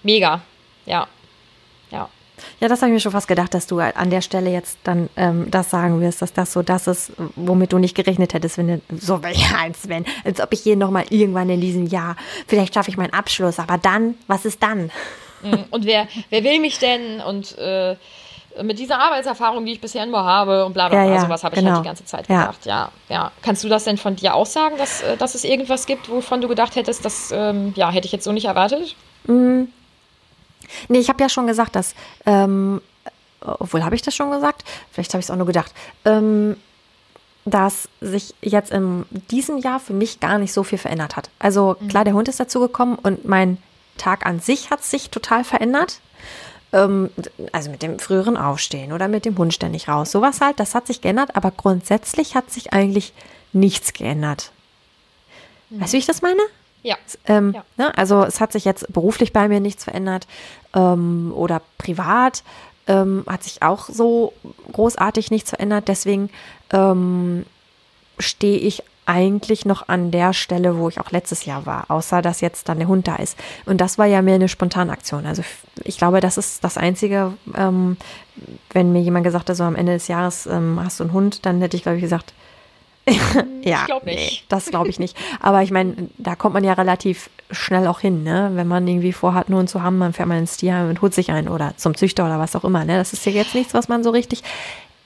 mega. Ja. Ja. Ja, das habe ich mir schon fast gedacht, dass du an der Stelle jetzt dann ähm, das sagen wirst, dass das so das ist, womit du nicht gerechnet hättest, wenn du so ja, als wenn, als ob ich hier nochmal irgendwann in diesem Jahr, vielleicht schaffe ich meinen Abschluss, aber dann, was ist dann? Mhm. Und wer, wer will mich denn? Und äh, mit dieser Arbeitserfahrung, die ich bisher nur habe und bla bla bla, ja, ja, sowas habe genau. ich halt genau. die ganze Zeit gedacht. Ja, ja. Kannst du das denn von dir auch sagen, dass, äh, dass es irgendwas gibt, wovon du gedacht hättest, das ähm, ja, hätte ich jetzt so nicht erwartet? Mhm. Nee, ich habe ja schon gesagt, dass, ähm, obwohl habe ich das schon gesagt? Vielleicht habe ich es auch nur gedacht. Ähm, dass sich jetzt in diesem Jahr für mich gar nicht so viel verändert hat. Also mhm. klar, der Hund ist dazu gekommen und mein Tag an sich hat sich total verändert. Ähm, also mit dem früheren Aufstehen oder mit dem Hund ständig raus. Sowas halt, das hat sich geändert, aber grundsätzlich hat sich eigentlich nichts geändert. Mhm. Weißt du, wie ich das meine? Ja. Ähm, ja. Ne? Also es hat sich jetzt beruflich bei mir nichts verändert ähm, oder privat ähm, hat sich auch so großartig nichts verändert. Deswegen ähm, stehe ich eigentlich noch an der Stelle, wo ich auch letztes Jahr war, außer dass jetzt dann der Hund da ist. Und das war ja mehr eine Spontanaktion. Also ich glaube, das ist das Einzige, ähm, wenn mir jemand gesagt hat, so am Ende des Jahres ähm, hast du einen Hund, dann hätte ich, glaube ich, gesagt, ja, ich nicht. Nee, das glaube ich nicht. Aber ich meine, da kommt man ja relativ schnell auch hin, ne? Wenn man irgendwie vorhat, nur einen zu haben, dann fährt man ins Tierheim und holt sich einen oder zum Züchter oder was auch immer, ne? Das ist ja jetzt nichts, was man so richtig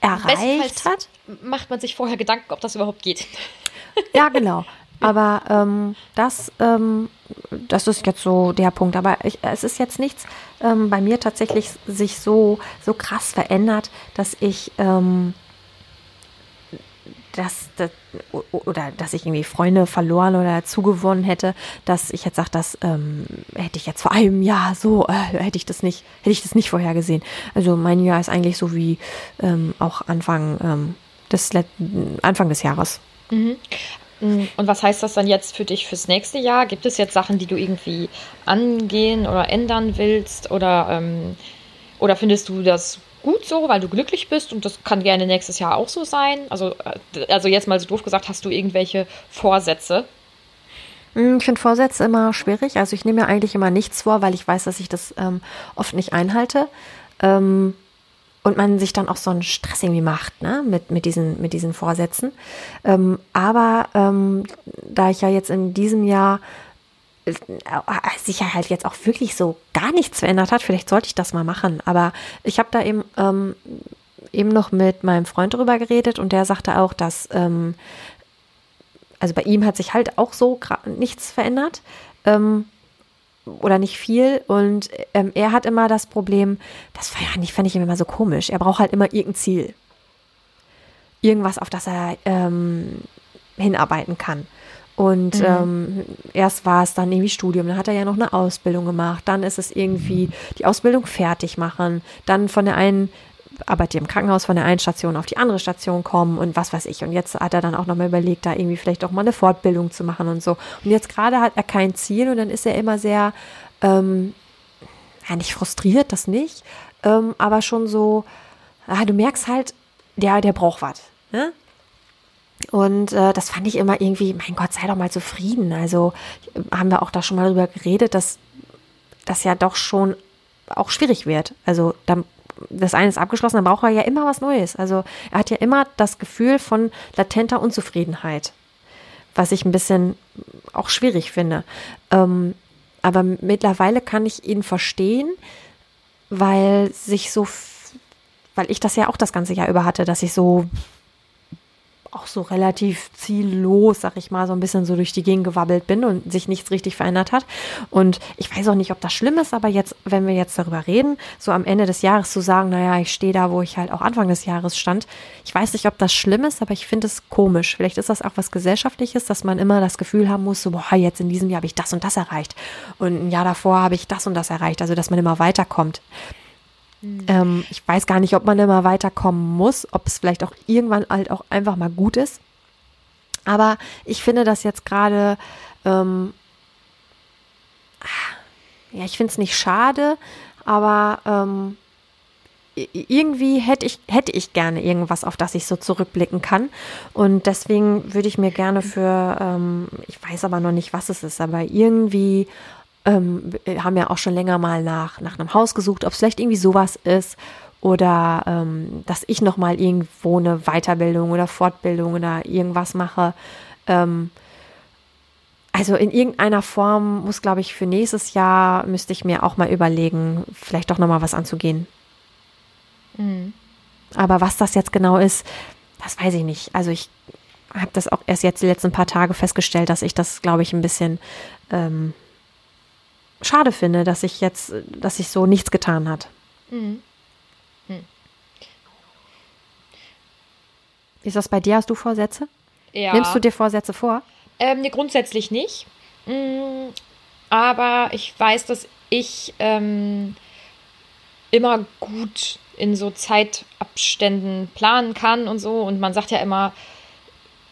erreicht hat. Macht man sich vorher Gedanken, ob das überhaupt geht. Ja, genau. Aber ähm, das, ähm, das ist jetzt so der Punkt. Aber ich, es ist jetzt nichts ähm, bei mir tatsächlich sich so, so krass verändert, dass ich ähm, dass, dass, oder dass ich irgendwie Freunde verloren oder zugewonnen hätte, dass ich jetzt sage, das ähm, hätte ich jetzt vor einem Jahr so, äh, hätte ich das nicht, hätte ich das nicht vorhergesehen. Also mein Jahr ist eigentlich so wie ähm, auch Anfang ähm, des Anfang des Jahres. Mhm. Mm, und was heißt das dann jetzt für dich fürs nächste Jahr? Gibt es jetzt Sachen, die du irgendwie angehen oder ändern willst? Oder, ähm, oder findest du das gut so, weil du glücklich bist und das kann gerne nächstes Jahr auch so sein. Also, äh, also jetzt mal so doof gesagt, hast du irgendwelche Vorsätze? Hm, ich finde Vorsätze immer schwierig. Also ich nehme mir eigentlich immer nichts vor, weil ich weiß, dass ich das ähm, oft nicht einhalte. Ähm, und man sich dann auch so einen Stress irgendwie macht, ne, mit, mit, diesen, mit diesen Vorsätzen. Ähm, aber ähm, da ich ja jetzt in diesem Jahr äh, sich ja halt jetzt auch wirklich so gar nichts verändert hat. Vielleicht sollte ich das mal machen. Aber ich habe da eben, ähm, eben noch mit meinem Freund drüber geredet und der sagte auch, dass, ähm, also bei ihm hat sich halt auch so nichts verändert. Ähm, oder nicht viel. Und ähm, er hat immer das Problem, das war ja nicht, fand ich immer so komisch. Er braucht halt immer irgendein Ziel. Irgendwas, auf das er ähm, hinarbeiten kann. Und mhm. ähm, erst war es dann irgendwie Studium, dann hat er ja noch eine Ausbildung gemacht, dann ist es irgendwie die Ausbildung fertig machen, dann von der einen arbeitet im Krankenhaus von der einen Station auf die andere Station kommen und was weiß ich. Und jetzt hat er dann auch nochmal überlegt, da irgendwie vielleicht auch mal eine Fortbildung zu machen und so. Und jetzt gerade hat er kein Ziel und dann ist er immer sehr, ähm, ja, nicht frustriert, das nicht, ähm, aber schon so, ah, du merkst halt, der, der braucht was. Ne? Und äh, das fand ich immer irgendwie, mein Gott, sei doch mal zufrieden. Also haben wir auch da schon mal drüber geredet, dass das ja doch schon auch schwierig wird. Also dann, das eine ist abgeschlossen, dann braucht er ja immer was Neues. Also er hat ja immer das Gefühl von latenter Unzufriedenheit, was ich ein bisschen auch schwierig finde. Ähm, aber mittlerweile kann ich ihn verstehen, weil sich so, weil ich das ja auch das ganze Jahr über hatte, dass ich so auch so relativ ziellos, sag ich mal, so ein bisschen so durch die Gegend gewabbelt bin und sich nichts richtig verändert hat. Und ich weiß auch nicht, ob das schlimm ist, aber jetzt, wenn wir jetzt darüber reden, so am Ende des Jahres zu sagen, naja, ich stehe da, wo ich halt auch Anfang des Jahres stand. Ich weiß nicht, ob das schlimm ist, aber ich finde es komisch. Vielleicht ist das auch was Gesellschaftliches, dass man immer das Gefühl haben muss, so, boah, jetzt in diesem Jahr habe ich das und das erreicht. Und ein Jahr davor habe ich das und das erreicht. Also, dass man immer weiterkommt. Mhm. Ähm, ich weiß gar nicht, ob man immer weiterkommen muss, ob es vielleicht auch irgendwann halt auch einfach mal gut ist. Aber ich finde das jetzt gerade, ähm, ja, ich finde es nicht schade, aber ähm, irgendwie hätte ich, hätte ich gerne irgendwas, auf das ich so zurückblicken kann. Und deswegen würde ich mir gerne für, ähm, ich weiß aber noch nicht, was es ist, aber irgendwie ähm, haben ja auch schon länger mal nach, nach einem Haus gesucht, ob es vielleicht irgendwie sowas ist oder ähm, dass ich noch mal irgendwo eine Weiterbildung oder Fortbildung oder irgendwas mache. Ähm, also in irgendeiner Form muss, glaube ich, für nächstes Jahr müsste ich mir auch mal überlegen, vielleicht doch noch mal was anzugehen. Mhm. Aber was das jetzt genau ist, das weiß ich nicht. Also ich habe das auch erst jetzt die letzten paar Tage festgestellt, dass ich das, glaube ich, ein bisschen ähm, schade finde, dass ich jetzt, dass sich so nichts getan hat. Mhm. Hm. Ist das bei dir? Hast du Vorsätze? Ja. Nimmst du dir Vorsätze vor? Ähm, nee, grundsätzlich nicht. Mhm. Aber ich weiß, dass ich ähm, immer gut in so Zeitabständen planen kann und so. Und man sagt ja immer,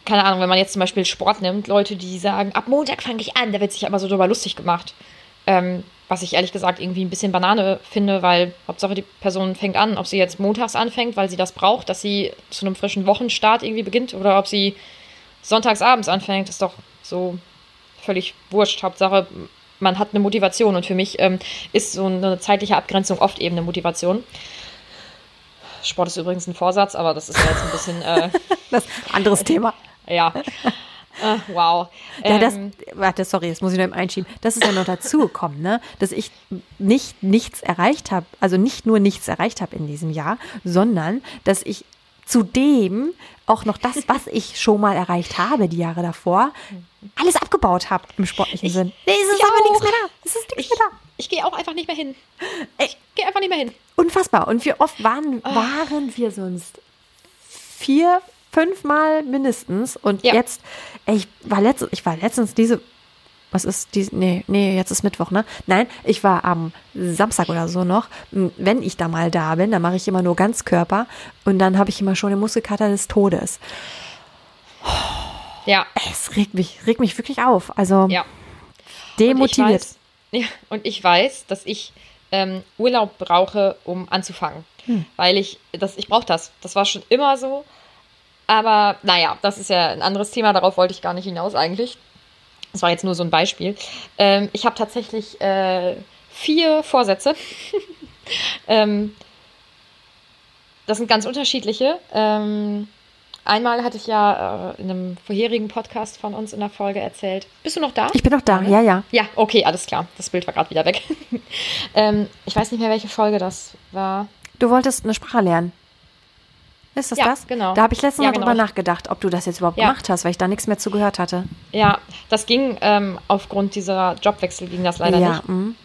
keine Ahnung, wenn man jetzt zum Beispiel Sport nimmt, Leute, die sagen, ab Montag fange ich an, da wird sich aber so drüber lustig gemacht. Ähm, was ich ehrlich gesagt irgendwie ein bisschen Banane finde, weil Hauptsache die Person fängt an, ob sie jetzt montags anfängt, weil sie das braucht, dass sie zu einem frischen Wochenstart irgendwie beginnt, oder ob sie sonntags abends anfängt, ist doch so völlig wurscht. Hauptsache, man hat eine Motivation und für mich ähm, ist so eine zeitliche Abgrenzung oft eben eine Motivation. Sport ist übrigens ein Vorsatz, aber das ist ja jetzt ein bisschen. Äh, das anderes Thema. Ja. Uh, wow. Ja, das, ähm, warte, sorry, jetzt muss ich noch eben einschieben. Das ist ja noch dazu gekommen, ne? dass ich nicht nichts erreicht habe, also nicht nur nichts erreicht habe in diesem Jahr, sondern dass ich zudem auch noch das, was ich schon mal erreicht habe, die Jahre davor, alles abgebaut habe im sportlichen ich, Sinn. Nee, es ist aber nichts mehr da. Es ist nichts mehr da. Ich gehe auch einfach nicht mehr hin. Ich gehe einfach nicht mehr hin. Unfassbar. Und wie oft waren, oh. waren wir sonst? Vier, fünfmal mindestens. Und ja. jetzt, ey, ich war letztens, ich war letztens diese, was ist die, nee, nee, jetzt ist Mittwoch, ne? Nein, ich war am Samstag oder so noch. Wenn ich da mal da bin, dann mache ich immer nur Ganzkörper und dann habe ich immer schon den Muskelkater des Todes. Ja. Es regt mich, regt mich wirklich auf. Also ja. demotiviert. Und ich weiß, ja, und ich weiß, dass ich ähm, Urlaub brauche, um anzufangen. Hm. Weil ich, das, ich brauche das. Das war schon immer so. Aber naja, das ist ja ein anderes Thema, darauf wollte ich gar nicht hinaus eigentlich. Das war jetzt nur so ein Beispiel. Ähm, ich habe tatsächlich äh, vier Vorsätze. ähm, das sind ganz unterschiedliche. Ähm, einmal hatte ich ja äh, in einem vorherigen Podcast von uns in der Folge erzählt. Bist du noch da? Ich bin noch da, ja, ja. Ja, okay, alles klar. Das Bild war gerade wieder weg. ähm, ich weiß nicht mehr, welche Folge das war. Du wolltest eine Sprache lernen. Ist das ja, das? genau. Da habe ich letztens ja, mal genau. drüber nachgedacht, ob du das jetzt überhaupt ja. gemacht hast, weil ich da nichts mehr zugehört hatte. Ja, das ging ähm, aufgrund dieser Jobwechsel ging das leider ja, nicht. Mhm.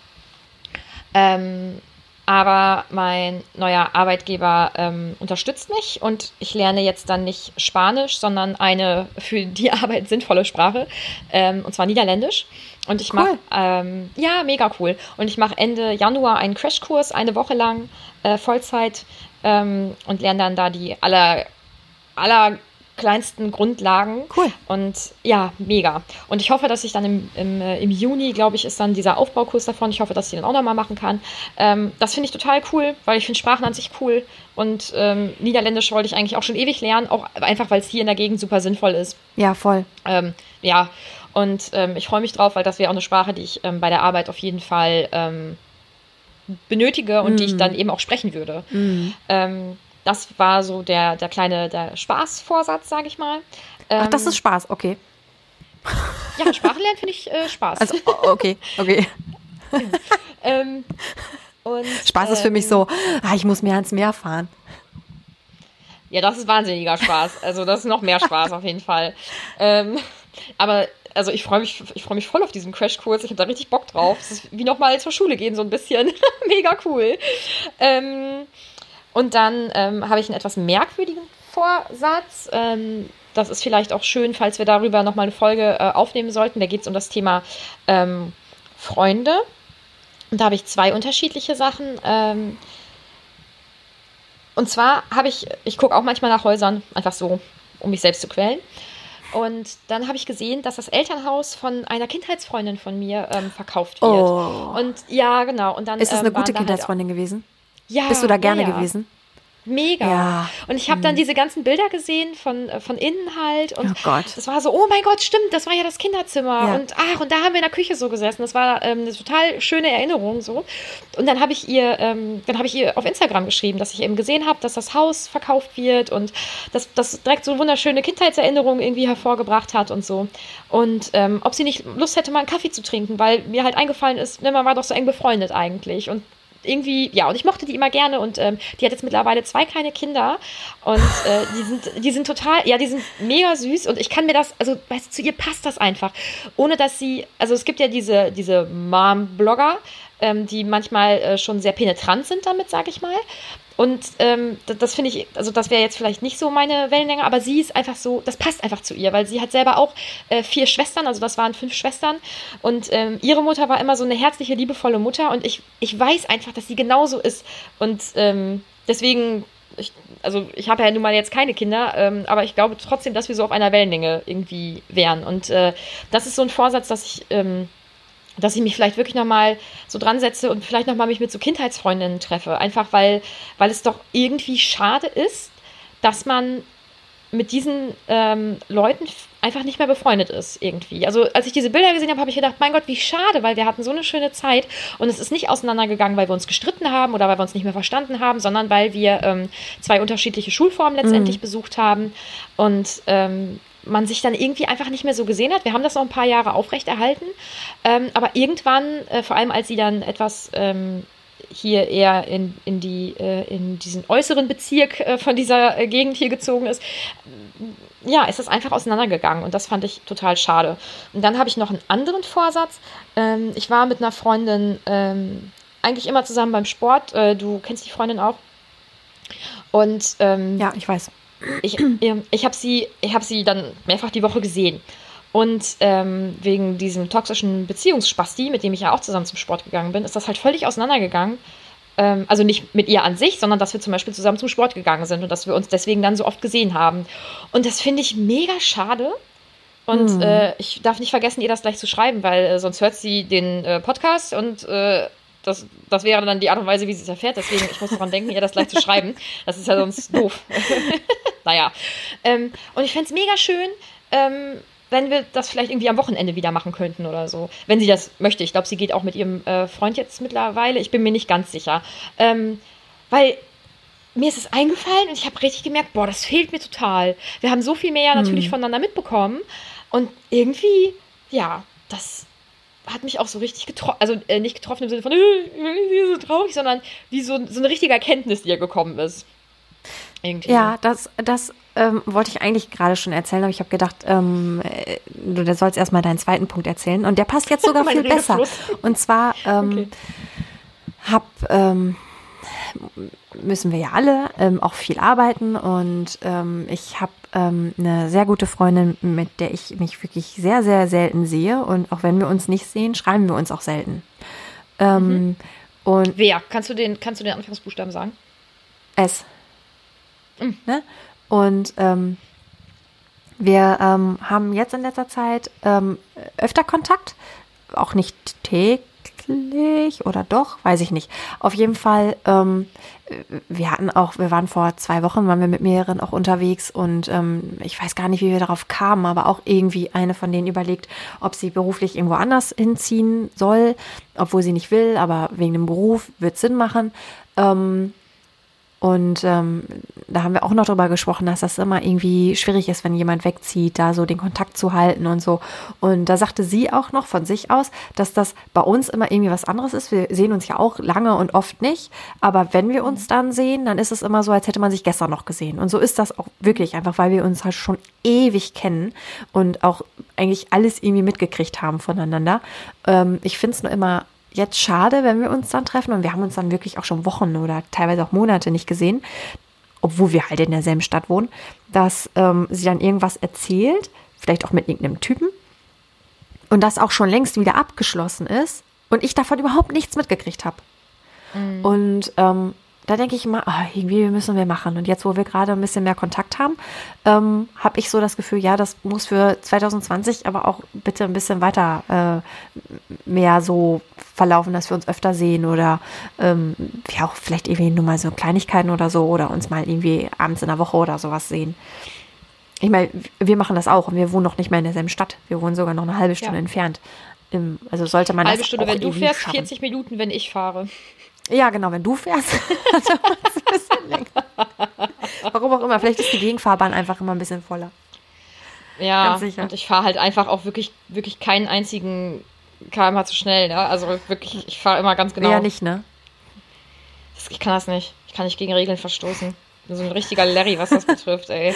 Ähm, aber mein neuer Arbeitgeber ähm, unterstützt mich und ich lerne jetzt dann nicht Spanisch, sondern eine für die Arbeit sinnvolle Sprache, ähm, und zwar Niederländisch. Und ich cool. mache, ähm, ja, mega cool. Und ich mache Ende Januar einen Crashkurs, eine Woche lang, äh, Vollzeit ähm, und lerne dann da die aller, aller kleinsten Grundlagen. Cool. Und ja, mega. Und ich hoffe, dass ich dann im, im, äh, im Juni, glaube ich, ist dann dieser Aufbaukurs davon. Ich hoffe, dass ich den auch nochmal machen kann. Ähm, das finde ich total cool, weil ich finde Sprachen an sich cool. Und ähm, Niederländisch wollte ich eigentlich auch schon ewig lernen, auch einfach, weil es hier in der Gegend super sinnvoll ist. Ja, voll. Ähm, ja, und ähm, ich freue mich drauf, weil das wäre auch eine Sprache, die ich ähm, bei der Arbeit auf jeden Fall ähm, benötige und mm. die ich dann mhm. eben auch sprechen würde. Mm. Ähm, das war so der, der kleine der Spaßvorsatz, sage ich mal. Ähm, Ach, das ist Spaß, okay. Ja, Sprache lernen finde ich äh, Spaß. Also, okay, okay. ähm, und, Spaß ist für mich so, ah, ich muss mehr ans Meer fahren. Ja, das ist wahnsinniger Spaß. Also das ist noch mehr Spaß auf jeden Fall. Ähm, aber also ich freue mich, ich freue mich voll auf diesen Crashkurs. Ich habe da richtig Bock drauf. Es ist wie nochmal zur Schule gehen, so ein bisschen. Mega cool. Ähm, und dann ähm, habe ich einen etwas merkwürdigen Vorsatz. Ähm, das ist vielleicht auch schön, falls wir darüber nochmal eine Folge äh, aufnehmen sollten. Da geht es um das Thema ähm, Freunde. Und da habe ich zwei unterschiedliche Sachen. Ähm, und zwar habe ich, ich gucke auch manchmal nach Häusern, einfach so, um mich selbst zu quälen. Und dann habe ich gesehen, dass das Elternhaus von einer Kindheitsfreundin von mir ähm, verkauft wird. Oh. Und ja, genau. Und dann, ist es eine ähm, gute halt Kindheitsfreundin halt gewesen? Ja. Bist du da gerne ja, ja. gewesen? Mega. Ja. Und ich habe dann mhm. diese ganzen Bilder gesehen von, äh, von innen halt. Und oh Gott. das war so, oh mein Gott, stimmt, das war ja das Kinderzimmer. Ja. Und ach, und da haben wir in der Küche so gesessen. Das war ähm, eine total schöne Erinnerung so. Und dann habe ich ihr, ähm, dann habe ich ihr auf Instagram geschrieben, dass ich eben gesehen habe, dass das Haus verkauft wird und dass das direkt so wunderschöne Kindheitserinnerungen irgendwie hervorgebracht hat und so. Und ähm, ob sie nicht Lust hätte, mal einen Kaffee zu trinken, weil mir halt eingefallen ist, ne, man war doch so eng befreundet eigentlich. Und irgendwie, ja, und ich mochte die immer gerne und ähm, die hat jetzt mittlerweile zwei kleine Kinder und äh, die sind, die sind total, ja, die sind mega süß und ich kann mir das, also weißt du, zu ihr passt das einfach, ohne dass sie, also es gibt ja diese, diese Mom-Blogger, ähm, die manchmal äh, schon sehr penetrant sind damit, sag ich mal. Und ähm, das, das finde ich, also das wäre jetzt vielleicht nicht so meine Wellenlänge, aber sie ist einfach so, das passt einfach zu ihr, weil sie hat selber auch äh, vier Schwestern, also das waren fünf Schwestern. Und ähm, ihre Mutter war immer so eine herzliche, liebevolle Mutter und ich, ich weiß einfach, dass sie genauso ist. Und ähm, deswegen ich, also ich habe ja nun mal jetzt keine Kinder, ähm, aber ich glaube trotzdem, dass wir so auf einer Wellenlänge irgendwie wären. Und äh, das ist so ein Vorsatz, dass ich ähm, dass ich mich vielleicht wirklich nochmal so dran setze und vielleicht nochmal mich mit so Kindheitsfreundinnen treffe. Einfach weil, weil es doch irgendwie schade ist, dass man mit diesen ähm, Leuten einfach nicht mehr befreundet ist irgendwie. Also als ich diese Bilder gesehen habe, habe ich gedacht, mein Gott, wie schade, weil wir hatten so eine schöne Zeit und es ist nicht auseinandergegangen, weil wir uns gestritten haben oder weil wir uns nicht mehr verstanden haben, sondern weil wir ähm, zwei unterschiedliche Schulformen letztendlich mhm. besucht haben und ähm, man sich dann irgendwie einfach nicht mehr so gesehen hat. Wir haben das noch ein paar Jahre aufrechterhalten, ähm, aber irgendwann, äh, vor allem als sie dann etwas ähm, hier eher in, in, die, äh, in diesen äußeren Bezirk äh, von dieser äh, Gegend hier gezogen ist, ja, ist das einfach auseinandergegangen und das fand ich total schade. Und dann habe ich noch einen anderen Vorsatz. Ähm, ich war mit einer Freundin ähm, eigentlich immer zusammen beim Sport. Äh, du kennst die Freundin auch. Und ähm, ja, ich weiß ich, ich habe sie, hab sie dann mehrfach die Woche gesehen. Und ähm, wegen diesem toxischen Beziehungsspasti, mit dem ich ja auch zusammen zum Sport gegangen bin, ist das halt völlig auseinandergegangen. Ähm, also nicht mit ihr an sich, sondern dass wir zum Beispiel zusammen zum Sport gegangen sind und dass wir uns deswegen dann so oft gesehen haben. Und das finde ich mega schade. Und hm. äh, ich darf nicht vergessen, ihr das gleich zu schreiben, weil äh, sonst hört sie den äh, Podcast und äh, das, das wäre dann die Art und Weise, wie sie es erfährt. Deswegen, ich muss daran denken, ihr das gleich zu schreiben. Das ist ja sonst doof. naja. Ähm, und ich fände es mega schön, ähm, wenn wir das vielleicht irgendwie am Wochenende wieder machen könnten oder so. Wenn sie das möchte. Ich glaube, sie geht auch mit ihrem äh, Freund jetzt mittlerweile. Ich bin mir nicht ganz sicher. Ähm, weil mir ist es eingefallen und ich habe richtig gemerkt, boah, das fehlt mir total. Wir haben so viel mehr hm. natürlich voneinander mitbekommen. Und irgendwie, ja, das hat mich auch so richtig getroffen, also äh, nicht getroffen im Sinne von, äh, so traurig, sondern wie so, so eine richtige Erkenntnis, die ihr gekommen ist. Irgendwie. Ja, das, das ähm, wollte ich eigentlich gerade schon erzählen, aber ich habe gedacht, ähm, äh, du sollst erstmal deinen zweiten Punkt erzählen. Und der passt jetzt sogar viel besser. Und zwar ähm, okay. hab ähm, müssen wir ja alle ähm, auch viel arbeiten und ähm, ich habe ähm, eine sehr gute Freundin, mit der ich mich wirklich sehr, sehr selten sehe und auch wenn wir uns nicht sehen, schreiben wir uns auch selten. Ähm, mhm. Und Wer? Kannst du den, kannst du den Anfangsbuchstaben sagen? S. Mhm. Ne? Und ähm, wir ähm, haben jetzt in letzter Zeit öfter Kontakt, auch nicht täglich eigentlich oder doch, weiß ich nicht. Auf jeden Fall, ähm, wir hatten auch, wir waren vor zwei Wochen, waren wir mit mehreren auch unterwegs und ähm, ich weiß gar nicht, wie wir darauf kamen, aber auch irgendwie eine von denen überlegt, ob sie beruflich irgendwo anders hinziehen soll, obwohl sie nicht will, aber wegen dem Beruf wird Sinn machen. Ähm, und ähm, da haben wir auch noch drüber gesprochen, dass das immer irgendwie schwierig ist, wenn jemand wegzieht, da so den Kontakt zu halten und so. Und da sagte sie auch noch von sich aus, dass das bei uns immer irgendwie was anderes ist. Wir sehen uns ja auch lange und oft nicht. Aber wenn wir uns dann sehen, dann ist es immer so, als hätte man sich gestern noch gesehen. Und so ist das auch wirklich einfach, weil wir uns halt schon ewig kennen und auch eigentlich alles irgendwie mitgekriegt haben voneinander. Ähm, ich finde es nur immer jetzt schade, wenn wir uns dann treffen und wir haben uns dann wirklich auch schon Wochen oder teilweise auch Monate nicht gesehen, obwohl wir halt in derselben Stadt wohnen, dass ähm, sie dann irgendwas erzählt, vielleicht auch mit irgendeinem Typen und das auch schon längst wieder abgeschlossen ist und ich davon überhaupt nichts mitgekriegt habe. Mhm. Und ähm, da denke ich immer, oh, irgendwie müssen wir machen. Und jetzt, wo wir gerade ein bisschen mehr Kontakt haben, ähm, habe ich so das Gefühl, ja, das muss für 2020 aber auch bitte ein bisschen weiter äh, mehr so verlaufen, dass wir uns öfter sehen oder ähm, ja auch vielleicht irgendwie nur mal so Kleinigkeiten oder so oder uns mal irgendwie abends in der Woche oder sowas sehen. Ich meine, wir machen das auch und wir wohnen noch nicht mehr in derselben Stadt. Wir wohnen sogar noch eine halbe Stunde ja. entfernt. Im, also sollte man halbe Stunde, wenn du fährst, schaffen. 40 Minuten, wenn ich fahre. Ja, genau, wenn du fährst, dann ein bisschen länger. Warum auch immer, vielleicht ist die Gegenfahrbahn einfach immer ein bisschen voller. Ja, und ich fahre halt einfach auch wirklich, wirklich keinen einzigen kmh zu schnell. Ne? Also wirklich, ich fahre immer ganz genau. Ja, nicht, ne? Das, ich kann das nicht. Ich kann nicht gegen Regeln verstoßen. So ein richtiger Larry, was das betrifft, ey.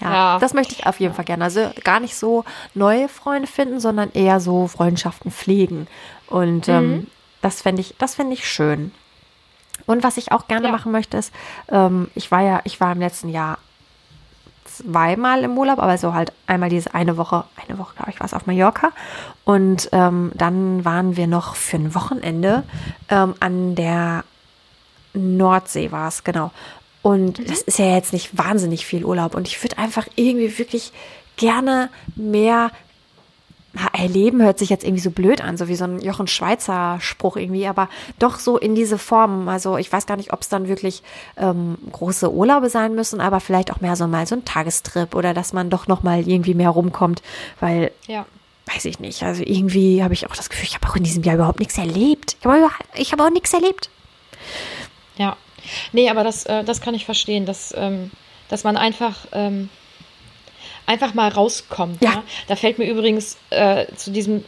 Ja, ja, das möchte ich auf jeden Fall gerne. Also gar nicht so neue Freunde finden, sondern eher so Freundschaften pflegen. Und mhm. ähm, das fände ich, das fände ich schön. Und was ich auch gerne ja. machen möchte, ist, ähm, ich war ja, ich war im letzten Jahr zweimal im Urlaub, aber so halt einmal diese eine Woche, eine Woche, glaube ich, war es auf Mallorca. Und ähm, dann waren wir noch für ein Wochenende ähm, an der Nordsee war es, genau. Und mhm. das ist ja jetzt nicht wahnsinnig viel Urlaub. Und ich würde einfach irgendwie wirklich gerne mehr erleben hört sich jetzt irgendwie so blöd an, so wie so ein Jochen Schweizer Spruch irgendwie, aber doch so in diese Form. Also ich weiß gar nicht, ob es dann wirklich ähm, große Urlaube sein müssen, aber vielleicht auch mehr so mal so ein Tagestrip oder dass man doch noch mal irgendwie mehr rumkommt, weil ja. weiß ich nicht. Also irgendwie habe ich auch das Gefühl, ich habe auch in diesem Jahr überhaupt nichts erlebt. Ich habe hab auch nichts erlebt. Ja, nee, aber das, äh, das kann ich verstehen, dass, ähm, dass man einfach ähm, einfach mal rauskommt. Ja. ja? Da fällt mir übrigens äh, zu diesem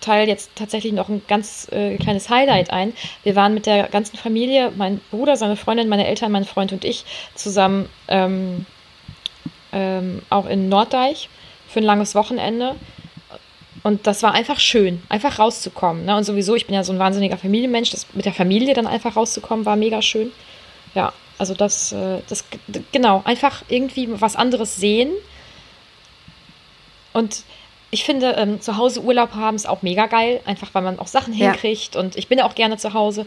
Teil jetzt tatsächlich noch ein ganz äh, kleines Highlight ein. Wir waren mit der ganzen Familie, mein Bruder, seine Freundin, meine Eltern, mein Freund und ich zusammen ähm, ähm, auch in Norddeich für ein langes Wochenende. Und das war einfach schön, einfach rauszukommen. Ne? Und sowieso, ich bin ja so ein wahnsinniger Familienmensch, das mit der Familie dann einfach rauszukommen, war mega schön. Ja, also das, äh, das genau, einfach irgendwie was anderes sehen und ich finde, ähm, zu Hause Urlaub haben ist auch mega geil, einfach weil man auch Sachen ja. hinkriegt. Und ich bin ja auch gerne zu Hause,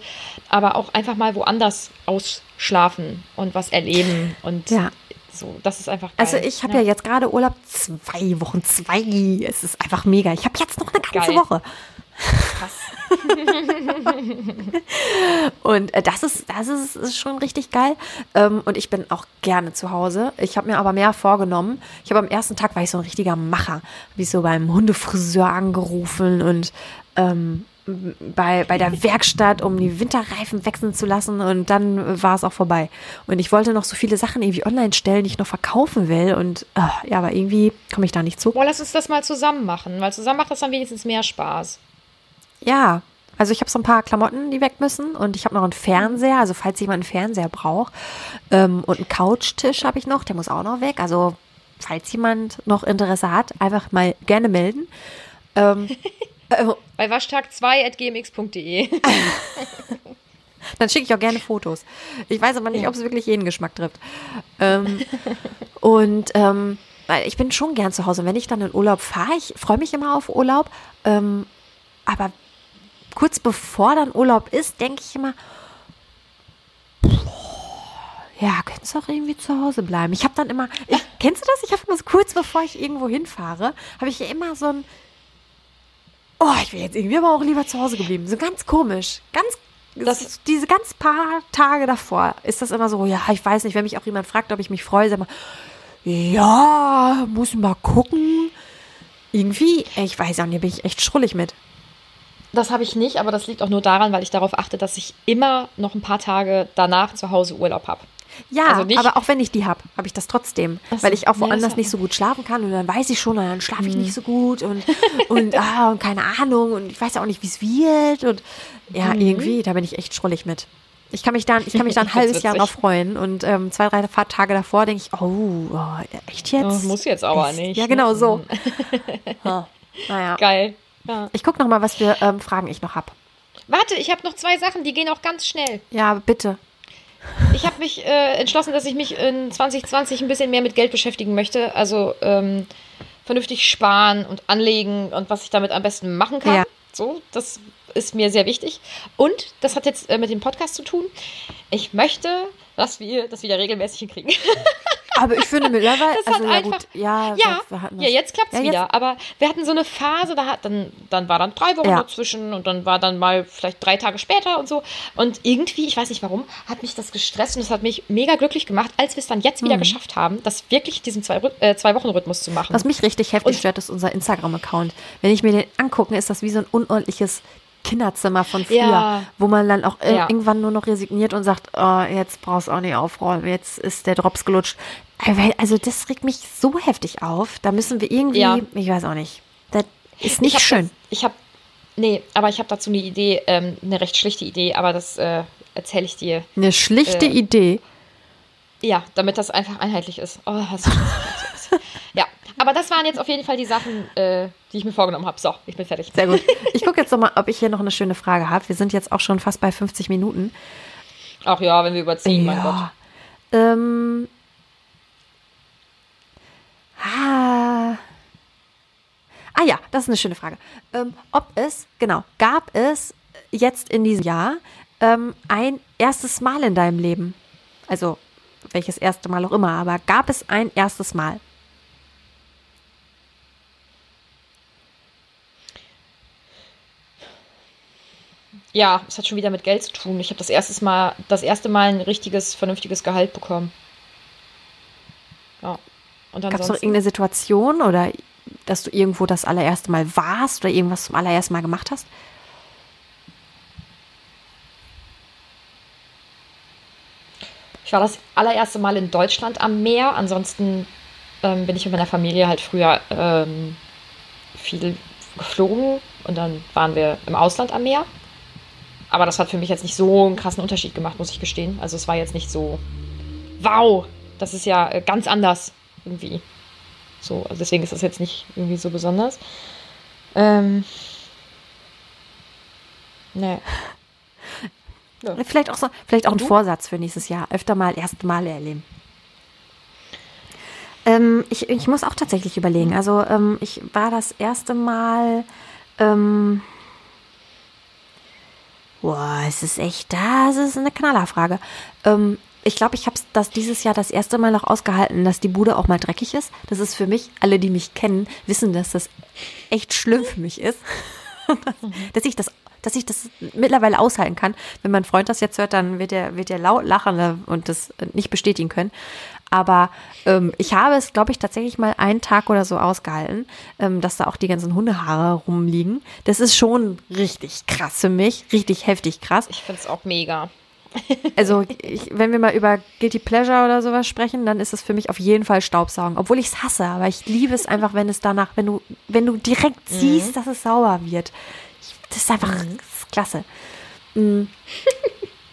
aber auch einfach mal woanders ausschlafen und was erleben. Und ja. so, das ist einfach geil. Also ich habe ja. ja. jetzt gerade Urlaub zwei Wochen, zwei. Es ist einfach mega. Ich habe jetzt noch eine ganze geil. Woche. Krass. und äh, das ist, das ist, ist schon richtig geil. Ähm, und ich bin auch gerne zu Hause. Ich habe mir aber mehr vorgenommen. Ich habe am ersten Tag war ich so ein richtiger Macher. Ich so beim Hundefriseur angerufen und ähm, bei, bei der Werkstatt, um die Winterreifen wechseln zu lassen und dann war es auch vorbei. Und ich wollte noch so viele Sachen irgendwie online stellen, die ich noch verkaufen will und äh, ja, aber irgendwie komme ich da nicht zu. Boah, lass uns das mal zusammen machen, weil zusammen macht das dann wenigstens mehr Spaß. Ja, also ich habe so ein paar Klamotten, die weg müssen und ich habe noch einen Fernseher, also falls jemand einen Fernseher braucht. Ähm, und einen Couchtisch habe ich noch, der muss auch noch weg. Also falls jemand noch Interesse hat, einfach mal gerne melden. Ähm, äh, Bei waschtag2.gmx.de Dann schicke ich auch gerne Fotos. Ich weiß aber nicht, ja. ob es wirklich jeden Geschmack trifft. Ähm, und ähm, ich bin schon gern zu Hause. wenn ich dann in Urlaub fahre, ich freue mich immer auf Urlaub. Ähm, aber kurz bevor dann Urlaub ist, denke ich immer, ja, könntest du auch irgendwie zu Hause bleiben. Ich habe dann immer, ich, kennst du das? Ich habe immer so kurz bevor ich irgendwo hinfahre, habe ich ja immer so ein, oh, ich wäre jetzt irgendwie aber auch lieber zu Hause geblieben. So ganz komisch, ganz das, diese ganz paar Tage davor ist das immer so, ja, ich weiß nicht, wenn mich auch jemand fragt, ob ich mich freue, sag mal, ja, muss mal gucken. Irgendwie, ich weiß auch nicht, bin ich echt schrullig mit. Das habe ich nicht, aber das liegt auch nur daran, weil ich darauf achte, dass ich immer noch ein paar Tage danach zu Hause Urlaub habe. Ja, also aber auch wenn ich die habe, habe ich das trotzdem, so, weil ich auch woanders nicht so gut schlafen kann und dann weiß ich schon, dann schlafe ich mhm. nicht so gut und und, ah, und keine Ahnung und ich weiß ja auch nicht, wie es wird und ja, mhm. irgendwie, da bin ich echt schrullig mit. Ich kann mich dann, ich kann mich dann ein halbes Jahr noch freuen und ähm, zwei, drei Tage davor denke ich, oh, oh echt jetzt? Das muss jetzt aber echt? nicht. Ja, genau so. Mhm. naja. Geil. Ja. Ich gucke noch mal, was für ähm, Fragen ich noch habe. Warte, ich habe noch zwei Sachen, die gehen auch ganz schnell. Ja, bitte. Ich habe mich äh, entschlossen, dass ich mich in 2020 ein bisschen mehr mit Geld beschäftigen möchte. Also ähm, vernünftig sparen und anlegen und was ich damit am besten machen kann. Ja. So, das ist mir sehr wichtig. Und das hat jetzt äh, mit dem Podcast zu tun. Ich möchte, dass wir das wieder regelmäßig hinkriegen. Aber ich finde mittlerweile, Das hat also ja einfach- gut, ja, Ja, ja, das- jetzt klappt's Ja, jetzt- wieder. Aber wir hatten so eine Phase, da hat dann, dann war dann drei Wochen Ja. dazwischen und dann war dann mal vielleicht drei Tage später und so. Und irgendwie, ich weiß nicht warum, hat mich das gestresst und es hat mich mega glücklich gemacht, als wir es dann jetzt wieder Mhm. geschafft haben, das wirklich diesen zwei, äh, zwei Wochen Rhythmus zu machen. Was mich richtig heftig Und- stört, ist unser Instagram-Account. Wenn ich mir den angucke, ist das wie so ein unordentliches Kinderzimmer von früher, Ja. wo man dann auch äh, Ja. irgendwann nur noch resigniert und sagt, oh, jetzt brauchst du auch nicht aufräumen, jetzt ist der Drops gelutscht. Aber- Also das regt mich so heftig auf. Da müssen wir irgendwie, Ja. ich weiß auch nicht, das ist Ich nicht hab schön. Das, ich habe, nee, aber ich habe dazu eine Idee, ähm, eine recht schlichte Idee, aber das äh, erzähle ich dir. Eine schlichte äh, Idee. Ja, damit das einfach einheitlich ist. Oh, ist scheiße. ja, aber das waren jetzt auf jeden Fall die Sachen, äh, die ich mir vorgenommen habe. So, ich bin fertig. Sehr gut. Ich gucke jetzt noch mal, ob ich hier noch eine schöne Frage habe. Wir sind jetzt auch schon fast bei 50 Minuten. Ach ja, wenn wir überziehen, mein Gott. Ähm, ah, ah ja, das ist eine schöne Frage. Ähm, ob es, genau, gab es jetzt in diesem Jahr ähm, ein erstes Mal in deinem Leben? Also, welches erste Mal auch immer, aber gab es ein erstes Mal? Ja, es hat schon wieder mit Geld zu tun. Ich habe das erste Mal, das erste Mal ein richtiges, vernünftiges Gehalt bekommen. Ja. Und Gab es noch irgendeine Situation oder dass du irgendwo das allererste Mal warst oder irgendwas zum allerersten Mal gemacht hast? Ich war das allererste Mal in Deutschland am Meer. Ansonsten ähm, bin ich mit meiner Familie halt früher ähm, viel geflogen und dann waren wir im Ausland am Meer. Aber das hat für mich jetzt nicht so einen krassen Unterschied gemacht, muss ich gestehen. Also es war jetzt nicht so, wow, das ist ja äh, ganz anders irgendwie. So, also deswegen ist das jetzt nicht irgendwie so besonders. Ähm, nee. Vielleicht auch so, vielleicht auch ein? Vorsatz für nächstes Jahr. Öfter mal erste Male erleben. Ähm, ich, ich muss auch tatsächlich überlegen. Also ähm, ich war das erste Mal. Ähm, boah, es ist echt, das ist eine Knallerfrage. Ähm, ich glaube, ich habe das dieses Jahr das erste Mal noch ausgehalten, dass die Bude auch mal dreckig ist. Das ist für mich, alle, die mich kennen, wissen, dass das echt schlimm für mich ist. dass ich das dass ich das mittlerweile aushalten kann. Wenn mein Freund das jetzt hört, dann wird er, wird er laut lachen äh, und das nicht bestätigen können. Aber ähm, ich habe es, glaube ich, tatsächlich mal einen Tag oder so ausgehalten, ähm, dass da auch die ganzen Hundehaare rumliegen. Das ist schon richtig krass für mich, richtig heftig krass. Ich finde es auch mega. Also, ich, wenn wir mal über Guilty Pleasure oder sowas sprechen, dann ist es für mich auf jeden Fall Staubsaugen. Obwohl ich es hasse, aber ich liebe es einfach, wenn es danach, wenn du, wenn du direkt siehst, dass es sauber wird. Ich, das ist einfach das ist klasse. Mm.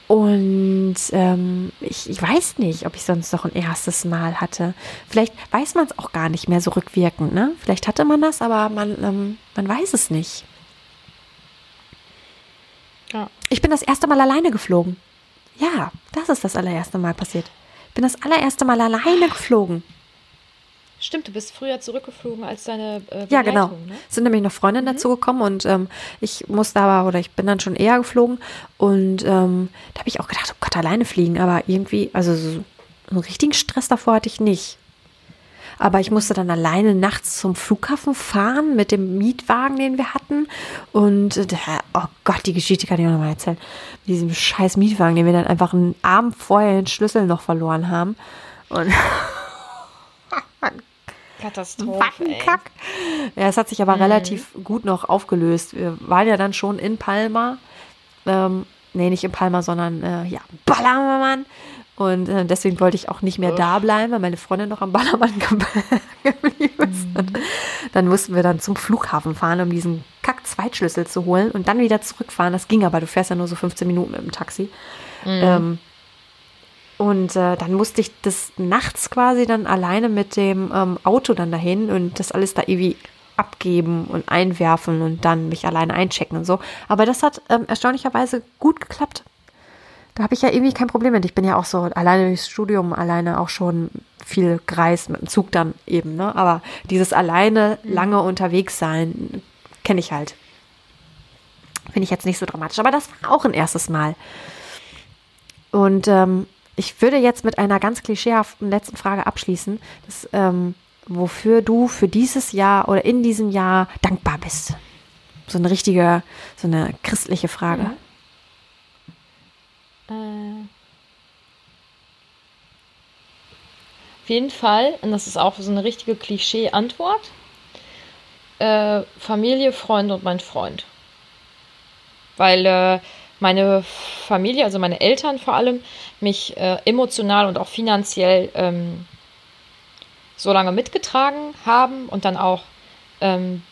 Und ähm, ich, ich weiß nicht, ob ich sonst noch ein erstes Mal hatte. Vielleicht weiß man es auch gar nicht mehr so rückwirkend, ne? Vielleicht hatte man das, aber man, ähm, man weiß es nicht. Ja. Ich bin das erste Mal alleine geflogen. Ja, das ist das allererste Mal passiert. Ich bin das allererste Mal alleine geflogen. Stimmt, du bist früher zurückgeflogen als deine äh, Ja, genau. Ne? Es sind nämlich noch Freundinnen dazu gekommen und ähm, ich musste aber, oder ich bin dann schon eher geflogen und ähm, da habe ich auch gedacht, oh Gott, alleine fliegen, aber irgendwie, also so einen richtigen Stress davor hatte ich nicht. Aber ich musste dann alleine nachts zum Flughafen fahren mit dem Mietwagen, den wir hatten. Und äh, oh Gott, die Geschichte kann ich auch nochmal erzählen. Mit diesem scheiß Mietwagen, den wir dann einfach einen Abend vorher den Schlüssel noch verloren haben. Und Katastrophe. Wackenkack. Ja, es hat sich aber relativ gut noch aufgelöst. Wir waren ja dann schon in Palma. Ähm, nee, nicht in Palma, sondern äh, ja, Ballermann. Und äh, deswegen wollte ich auch nicht mehr da bleiben, weil meine Freundin noch am Ballermann ge- geblieben ist. Und dann mussten wir dann zum Flughafen fahren, um diesen Kack-Zweitschlüssel zu holen und dann wieder zurückfahren. Das ging aber, du fährst ja nur so 15 Minuten mit dem Taxi. Ähm, und äh, dann musste ich das nachts quasi dann alleine mit dem ähm, Auto dann dahin und das alles da irgendwie abgeben und einwerfen und dann mich alleine einchecken und so. Aber das hat ähm, erstaunlicherweise gut geklappt. Da habe ich ja irgendwie kein Problem mit. Ich bin ja auch so alleine durchs Studium, alleine auch schon viel gereist, mit dem Zug dann eben, ne? Aber dieses alleine lange unterwegs sein, kenne ich halt. Finde ich jetzt nicht so dramatisch, aber das war auch ein erstes Mal. Und ähm, ich würde jetzt mit einer ganz klischeehaften letzten Frage abschließen, dass, ähm, wofür du für dieses Jahr oder in diesem Jahr dankbar bist. So eine richtige, so eine christliche Frage. Ja. Äh. Auf jeden Fall, und das ist auch so eine richtige Klischee-Antwort, äh, Familie, Freunde und mein Freund. Weil äh, meine Familie, also meine Eltern vor allem, mich äh, emotional und auch finanziell ähm, so lange mitgetragen haben und dann auch ähm,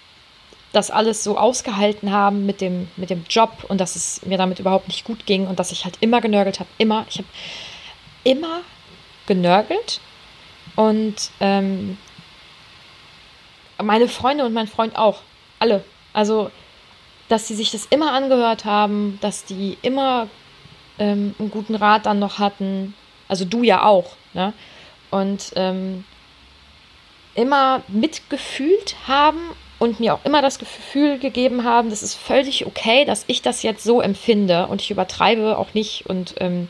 das alles so ausgehalten haben mit dem, mit dem Job und dass es mir damit überhaupt nicht gut ging und dass ich halt immer genörgelt habe. Immer. Ich habe immer genörgelt und ähm, meine Freunde und mein Freund auch. Alle. Also, dass sie sich das immer angehört haben, dass die immer ähm, einen guten Rat dann noch hatten. Also du ja auch. Ne? Und ähm, immer mitgefühlt haben und mir auch immer das Gefühl gegeben haben, das ist völlig okay, dass ich das jetzt so empfinde und ich übertreibe auch nicht und ähm,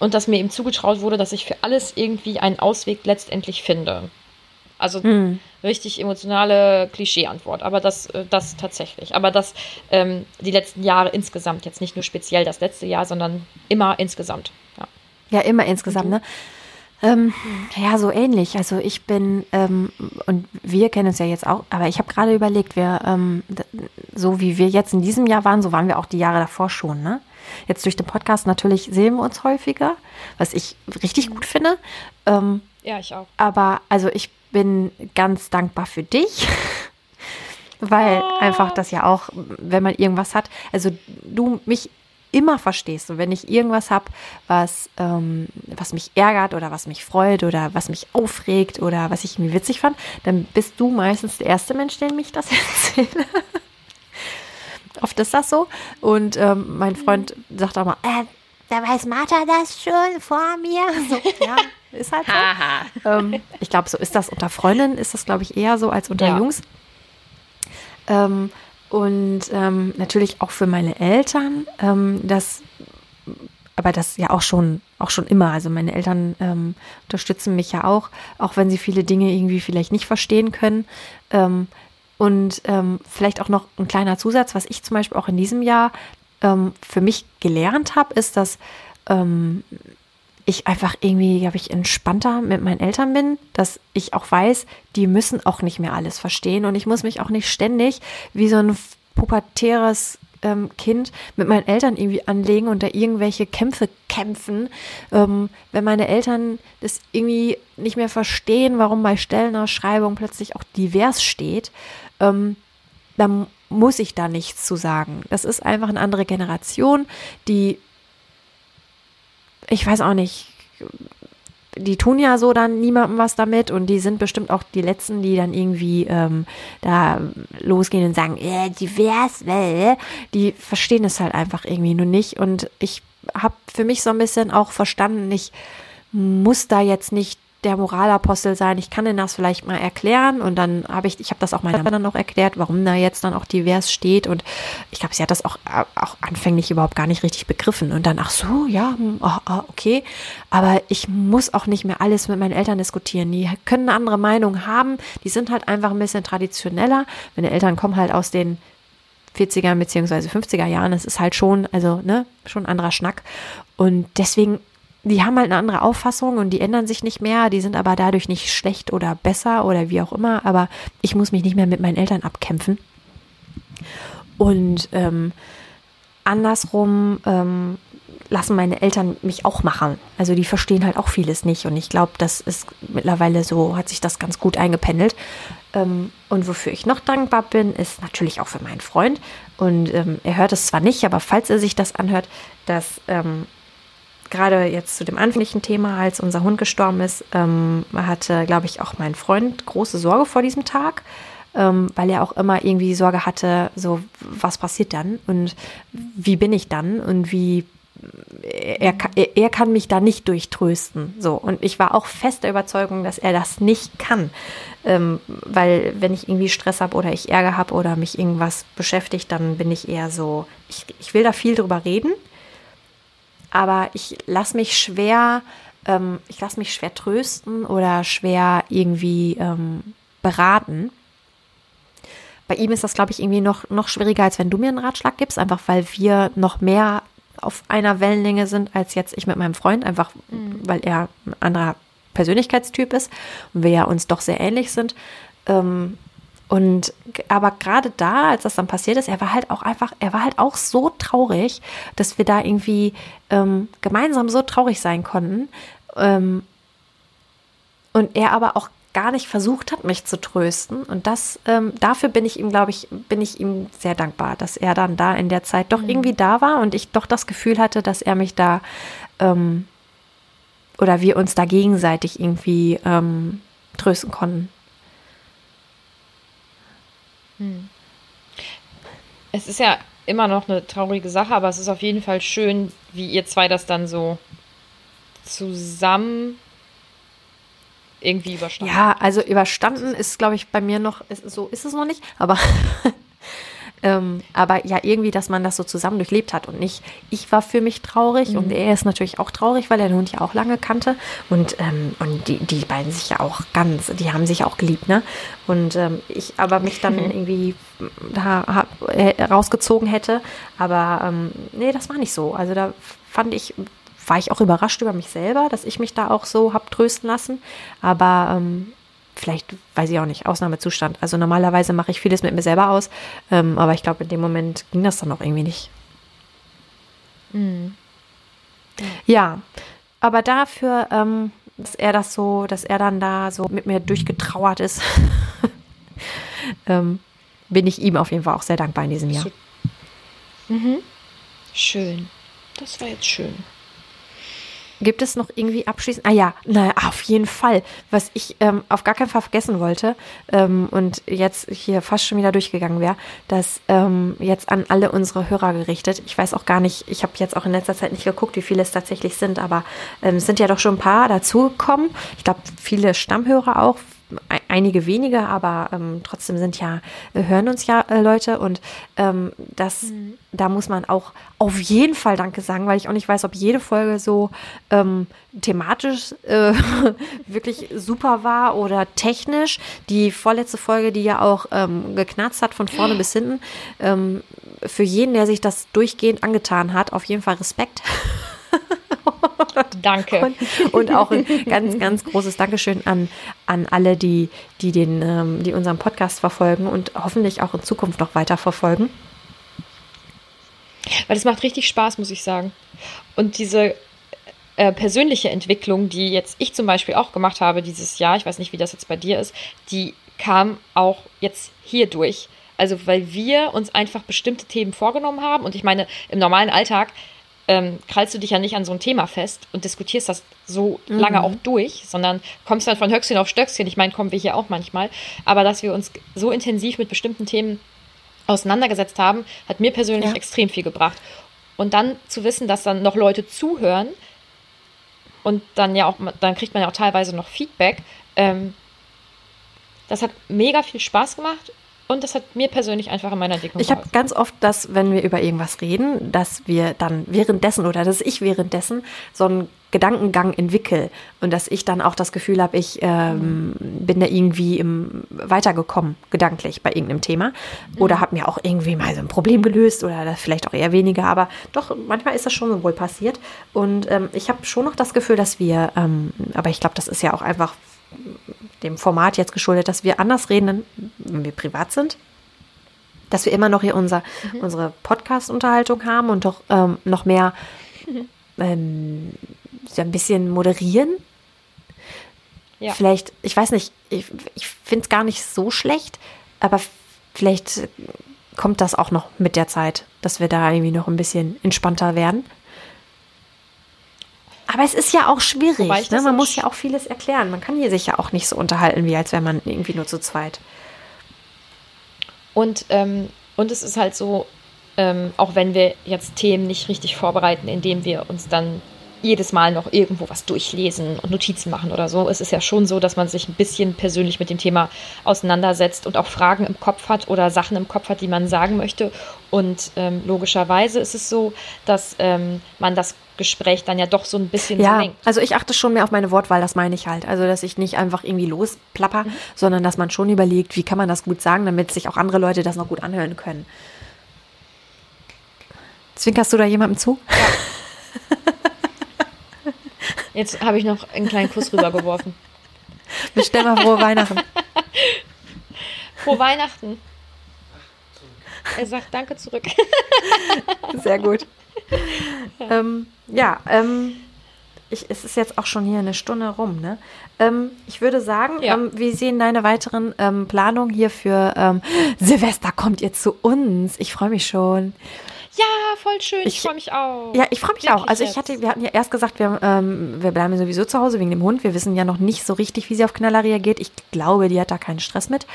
und dass mir eben zugetraut wurde, dass ich für alles irgendwie einen Ausweg letztendlich finde. Also hm. richtig emotionale Klischee-Antwort, aber das, äh, das tatsächlich. Aber das ähm, die letzten Jahre insgesamt, jetzt nicht nur speziell das letzte Jahr, sondern immer insgesamt. Ja, ja immer insgesamt, ne? Ähm, ja, so ähnlich. Also ich bin, ähm, und wir kennen uns ja jetzt auch, aber ich habe gerade überlegt, wir, ähm, so wie wir jetzt in diesem Jahr waren, so waren wir auch die Jahre davor schon, ne? Jetzt durch den Podcast natürlich sehen wir uns häufiger, was ich richtig gut finde. Ähm, ja, ich auch. Aber also ich bin ganz dankbar für dich. Weil oh. einfach das ja auch, wenn man irgendwas hat, also du mich immer verstehst. Und wenn ich irgendwas habe, was, ähm, was mich ärgert oder was mich freut oder was mich aufregt oder was ich mir witzig fand, dann bist du meistens der erste Mensch, der mich das erzählt. Oft ist das so. Und ähm, mein Freund sagt auch mal, äh, da weiß Martha das schon vor mir. So, ja, ist halt so. ähm, ich glaube, so ist das unter Freundinnen, ist das, glaube ich, eher so als unter ja. Jungs. Ähm, und ähm, natürlich auch für meine Eltern, ähm, das, aber das ja auch schon, auch schon immer. Also meine Eltern ähm, unterstützen mich ja auch, auch wenn sie viele Dinge irgendwie vielleicht nicht verstehen können. Ähm, und ähm, vielleicht auch noch ein kleiner Zusatz, was ich zum Beispiel auch in diesem Jahr ähm, für mich gelernt habe, ist, dass ähm, ich einfach irgendwie, glaube ich, entspannter mit meinen Eltern bin, dass ich auch weiß, die müssen auch nicht mehr alles verstehen und ich muss mich auch nicht ständig wie so ein pubertäres ähm, Kind mit meinen Eltern irgendwie anlegen und da irgendwelche Kämpfe kämpfen. Ähm, wenn meine Eltern das irgendwie nicht mehr verstehen, warum bei Stellenausschreibung plötzlich auch divers steht, ähm, dann muss ich da nichts zu sagen. Das ist einfach eine andere Generation, die, ich weiß auch nicht, die tun ja so dann niemandem was damit und die sind bestimmt auch die Letzten, die dann irgendwie ähm, da losgehen und sagen, äh, divers, äh, die verstehen es halt einfach irgendwie nur nicht und ich habe für mich so ein bisschen auch verstanden, ich muss da jetzt nicht der Moralapostel sein. Ich kann Ihnen das vielleicht mal erklären und dann habe ich, ich habe das auch meiner Mutter dann noch erklärt, warum da jetzt dann auch divers steht und ich glaube, sie hat das auch, auch anfänglich überhaupt gar nicht richtig begriffen und dann, ach so, ja, oh, okay, aber ich muss auch nicht mehr alles mit meinen Eltern diskutieren. Die können eine andere Meinung haben, die sind halt einfach ein bisschen traditioneller. Meine Eltern kommen halt aus den 40er bzw. 50er Jahren, das ist halt schon, also, ne, schon ein anderer Schnack und deswegen die haben halt eine andere Auffassung und die ändern sich nicht mehr, die sind aber dadurch nicht schlecht oder besser oder wie auch immer, aber ich muss mich nicht mehr mit meinen Eltern abkämpfen. Und ähm, andersrum ähm, lassen meine Eltern mich auch machen. Also die verstehen halt auch vieles nicht und ich glaube, das ist mittlerweile so, hat sich das ganz gut eingependelt. Ähm, und wofür ich noch dankbar bin, ist natürlich auch für meinen Freund. Und ähm, er hört es zwar nicht, aber falls er sich das anhört, dass ähm, gerade jetzt zu dem anfänglichen Thema, als unser Hund gestorben ist, ähm, hatte, glaube ich, auch mein Freund große Sorge vor diesem Tag, ähm, weil er auch immer irgendwie Sorge hatte, so, was passiert dann und wie bin ich dann und wie er, er, er kann mich da nicht durchtrösten. So. Und ich war auch fest der Überzeugung, dass er das nicht kann. Ähm, weil wenn ich irgendwie Stress habe oder ich Ärger habe oder mich irgendwas beschäftigt, dann bin ich eher so, ich, ich will da viel drüber reden, aber ich lasse mich schwer, ähm, ich lasse mich schwer trösten oder schwer irgendwie ähm, beraten. Bei ihm ist das, glaube ich, irgendwie noch, noch schwieriger, als wenn du mir einen Ratschlag gibst, einfach weil wir noch mehr auf einer Wellenlänge sind als jetzt ich mit meinem Freund, einfach mhm. weil er ein anderer Persönlichkeitstyp ist und wir ja uns doch sehr ähnlich sind. Ähm, und aber gerade da, als das dann passiert ist, er war halt auch einfach, er war halt auch so traurig, dass wir da irgendwie ähm, gemeinsam so traurig sein konnten. Ähm, und er aber auch gar nicht versucht hat, mich zu trösten. Und das, ähm, dafür bin ich ihm, glaube ich, bin ich ihm sehr dankbar, dass er dann da in der Zeit doch mhm. irgendwie da war und ich doch das Gefühl hatte, dass er mich da ähm, oder wir uns da gegenseitig irgendwie ähm, trösten konnten. Hm. Es ist ja immer noch eine traurige Sache, aber es ist auf jeden Fall schön, wie ihr zwei das dann so zusammen irgendwie überstanden. Ja, also überstanden ist, glaube ich, bei mir noch, ist, so ist es noch nicht, aber Ähm, aber ja, irgendwie, dass man das so zusammen durchlebt hat und nicht, ich war für mich traurig mhm. und er ist natürlich auch traurig, weil er den Hund ja auch lange kannte. Und, ähm, und die, die beiden sich ja auch ganz, die haben sich auch geliebt, ne? Und ähm, ich aber mich dann irgendwie da äh, rausgezogen hätte. Aber ähm, nee, das war nicht so. Also da fand ich, war ich auch überrascht über mich selber, dass ich mich da auch so hab trösten lassen. Aber ähm, vielleicht, weiß ich auch nicht, Ausnahmezustand. Also normalerweise mache ich vieles mit mir selber aus, ähm, aber ich glaube, in dem Moment ging das dann auch irgendwie nicht. Mhm. Ja, aber dafür, ähm, dass er das so, dass er dann da so mit mir durchgetrauert ist, ähm, bin ich ihm auf jeden Fall auch sehr dankbar in diesem Jahr. Mhm. Schön. Das war jetzt schön. Gibt es noch irgendwie abschließend? Ah ja, naja, auf jeden Fall. Was ich ähm, auf gar keinen Fall vergessen wollte ähm, und jetzt hier fast schon wieder durchgegangen wäre, dass ähm, jetzt an alle unsere Hörer gerichtet. Ich weiß auch gar nicht, ich habe jetzt auch in letzter Zeit nicht geguckt, wie viele es tatsächlich sind, aber ähm, es sind ja doch schon ein paar dazugekommen. Ich glaube, viele Stammhörer auch, einige wenige, aber ähm, trotzdem sind ja, äh, hören uns ja äh, Leute und ähm, das, mhm. da muss man auch auf jeden Fall Danke sagen, weil ich auch nicht weiß, ob jede Folge so ähm, thematisch äh, wirklich super war oder technisch. Die vorletzte Folge, die ja auch ähm, geknarzt hat von vorne bis hinten, ähm, für jeden, der sich das durchgehend angetan hat, auf jeden Fall Respekt. Danke. Und, und, auch ein ganz, ganz großes Dankeschön an, an alle, die, die, den, ähm, die unseren Podcast verfolgen und hoffentlich auch in Zukunft noch weiter verfolgen. Weil es macht richtig Spaß, muss ich sagen. Und diese äh, persönliche Entwicklung, die jetzt ich zum Beispiel auch gemacht habe dieses Jahr, ich weiß nicht, wie das jetzt bei dir ist, die kam auch jetzt hier durch. Also weil wir uns einfach bestimmte Themen vorgenommen haben. Und ich meine, im normalen Alltag ähm, krallst du dich ja nicht an so ein Thema fest und diskutierst das so mhm. lange auch durch, sondern kommst dann von Höchstchen auf Stöckchen. Ich meine, kommen wir hier auch manchmal. Aber dass wir uns so intensiv mit bestimmten Themen auseinandergesetzt haben, hat mir persönlich ja. extrem viel gebracht. Und dann zu wissen, dass dann noch Leute zuhören und dann ja auch, dann kriegt man ja auch teilweise noch Feedback. Ähm, das hat mega viel Spaß gemacht und das hat mir persönlich einfach in meiner Entwicklung Ich habe ganz oft das, wenn wir über irgendwas reden, dass wir dann währenddessen oder dass ich währenddessen so einen Gedankengang entwickle und dass ich dann auch das Gefühl habe, ich ähm, bin da irgendwie im, weitergekommen, gedanklich bei irgendeinem Thema. Oder mhm. habe mir auch irgendwie mal so ein Problem gelöst oder das vielleicht auch eher weniger, aber doch, manchmal ist das schon wohl passiert. Und ähm, ich habe schon noch das Gefühl, dass wir, ähm, aber ich glaube, das ist ja auch einfach dem Format jetzt geschuldet, dass wir anders reden, wenn wir privat sind. Dass wir immer noch hier unser, mhm. unsere Podcast-Unterhaltung haben und doch ähm, noch mehr mhm. ähm, so ein bisschen moderieren. Ja. Vielleicht, ich weiß nicht, ich, ich finde es gar nicht so schlecht, aber vielleicht kommt das auch noch mit der Zeit, dass wir da irgendwie noch ein bisschen entspannter werden. Aber es ist ja auch schwierig. Ne? Man muss ja auch vieles erklären. Man kann hier sich ja auch nicht so unterhalten, wie als wäre man irgendwie nur zu zweit. Und, ähm, und es ist halt so, ähm, auch wenn wir jetzt Themen nicht richtig vorbereiten, indem wir uns dann jedes Mal noch irgendwo was durchlesen und Notizen machen oder so. Es ist ja schon so, dass man sich ein bisschen persönlich mit dem Thema auseinandersetzt und auch Fragen im Kopf hat oder Sachen im Kopf hat, die man sagen möchte. Und ähm, logischerweise ist es so, dass ähm, man das Gespräch dann ja doch so ein bisschen ja, lenkt. also ich achte schon mehr auf meine Wortwahl, das meine ich halt. Also, dass ich nicht einfach irgendwie losplapper, mhm. sondern dass man schon überlegt, wie kann man das gut sagen, damit sich auch andere Leute das noch gut anhören können. Zwinkerst du da jemandem zu? Ja. Jetzt habe ich noch einen kleinen Kuss rübergeworfen. Bestell mal frohe Weihnachten. Frohe Weihnachten. Er sagt Danke zurück. Sehr gut. ähm, ja, ähm, ich, es ist jetzt auch schon hier eine Stunde rum. Ne? Ähm, ich würde sagen, ja. ähm, wie sehen deine weiteren ähm, Planungen hier für ähm, Silvester? Kommt ihr zu uns? Ich freue mich schon. Ja, voll schön. Ich, ich freue mich auch. Ja, ich freue mich Wirklich auch. Also ich hatte, wir hatten ja erst gesagt, wir, ähm, wir bleiben sowieso zu Hause wegen dem Hund. Wir wissen ja noch nicht so richtig, wie sie auf Knaller reagiert. Ich glaube, die hat da keinen Stress mit.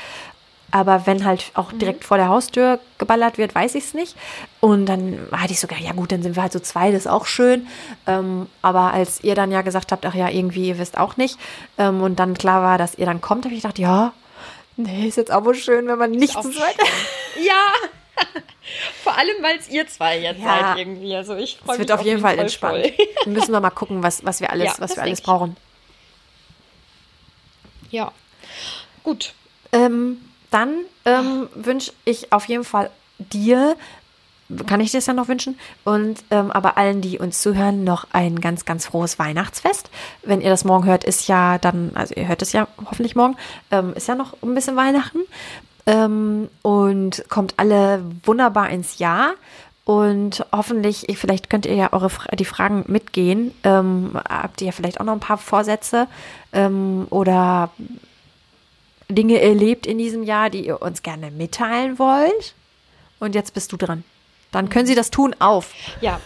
Aber wenn halt auch mhm. direkt mhm. vor der Haustür geballert wird, weiß ich es nicht. Und dann hatte ich sogar, ja gut, dann sind wir halt so zwei, das ist auch schön. Ähm, aber als ihr dann ja gesagt habt, ach ja, irgendwie, ihr wisst auch nicht. Ähm, und dann klar war, dass ihr dann kommt, habe ich gedacht, ja, nee, ist jetzt auch wohl schön, wenn man nicht zu zweit. Ja. Vor allem, weil es ihr zwei jetzt ja. seid irgendwie. Also ich freue mich. Es wird auf jeden Fall entspannt. Müssen wir mal gucken, was, was wir alles, ja, was wir alles brauchen. Ja. Gut. Ähm, dann ähm, wünsche ich auf jeden Fall dir, kann ich dir das ja noch wünschen, und ähm, aber allen, die uns zuhören, noch ein ganz, ganz frohes Weihnachtsfest. Wenn ihr das morgen hört, ist ja dann, also ihr hört es ja hoffentlich morgen, ähm, ist ja noch ein bisschen Weihnachten ähm, und kommt alle wunderbar ins Jahr. Und hoffentlich, vielleicht könnt ihr ja eure die Fragen mitgehen. Ähm, habt ihr vielleicht auch noch ein paar Vorsätze ähm, oder Dinge erlebt in diesem Jahr, die ihr uns gerne mitteilen wollt? Und jetzt bist du dran. Dann können Sie das tun auf. Ja.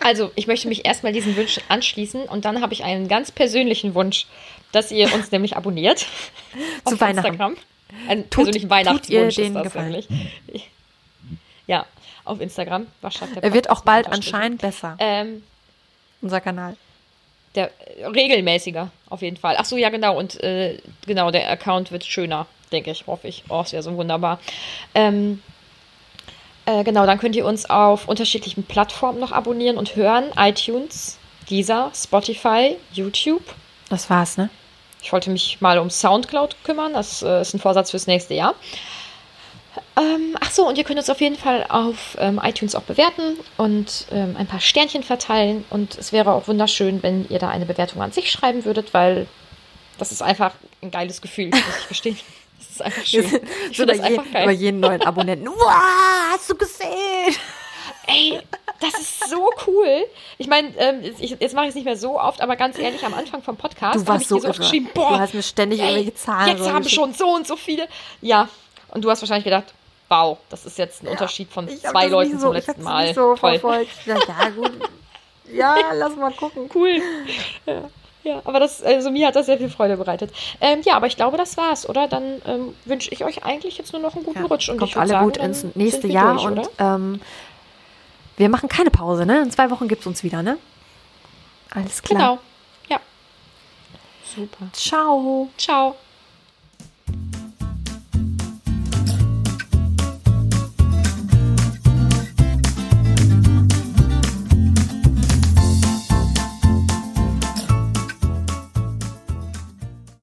Also, ich möchte mich erstmal diesen Wunsch anschließen und dann habe ich einen ganz persönlichen Wunsch, dass ihr uns nämlich abonniert. Zu Weihnachten. Instagram. Einen tut, persönlichen Weihnachtswunsch tut ihr den ist das Gefallen. Ja, auf Instagram. Was er wird auch bald anscheinend besser. Ähm, Unser Kanal. Der äh, regelmäßiger, auf jeden Fall. Ach so, ja, genau. Und äh, genau, der Account wird schöner, denke ich, hoffe ich. Oh, es wäre so wunderbar. Ähm, äh, genau, dann könnt ihr uns auf unterschiedlichen Plattformen noch abonnieren und hören. iTunes, Deezer, Spotify, YouTube. Das war's, ne? Ich wollte mich mal um Soundcloud kümmern. Das äh, ist ein Vorsatz fürs nächste Jahr. Ähm, ach so, und ihr könnt uns auf jeden Fall auf ähm, iTunes auch bewerten und ähm, ein paar Sternchen verteilen. Und es wäre auch wunderschön, wenn ihr da eine Bewertung an sich schreiben würdet, weil das ist einfach ein geiles Gefühl, muss ich gestehen. Das ist einfach schön. Ich so das einfach geil. Über jeden neuen Abonnenten. wow, hast du gesehen? Ey, das ist so cool. Ich meine, ähm, jetzt mache ich es nicht mehr so oft, aber ganz ehrlich, am Anfang vom Podcast du warst so, so geschrieben, boah, du hast mir ständig ey, irgendwelche Zahlen. Jetzt haben schon so und so viele. Ja, und du hast wahrscheinlich gedacht, wow, das ist jetzt ein ja, Unterschied von zwei Leuten so, zum letzten Mal. Nicht so Toll. Verfolgt. Ja, gut. ja, lass mal gucken. Cool. Ja. Ja, aber das, also mir hat das sehr viel Freude bereitet. Ähm, ja, aber ich glaube, das war's, oder? Dann ähm, wünsche ich euch eigentlich jetzt nur noch einen guten ja, Rutsch. Und kommt alle sagen, gut ins nächste Jahr durch, und ähm, wir machen keine Pause, ne? In zwei Wochen gibt es uns wieder, ne? Alles klar. Genau. Ja. Super. Ciao. Ciao.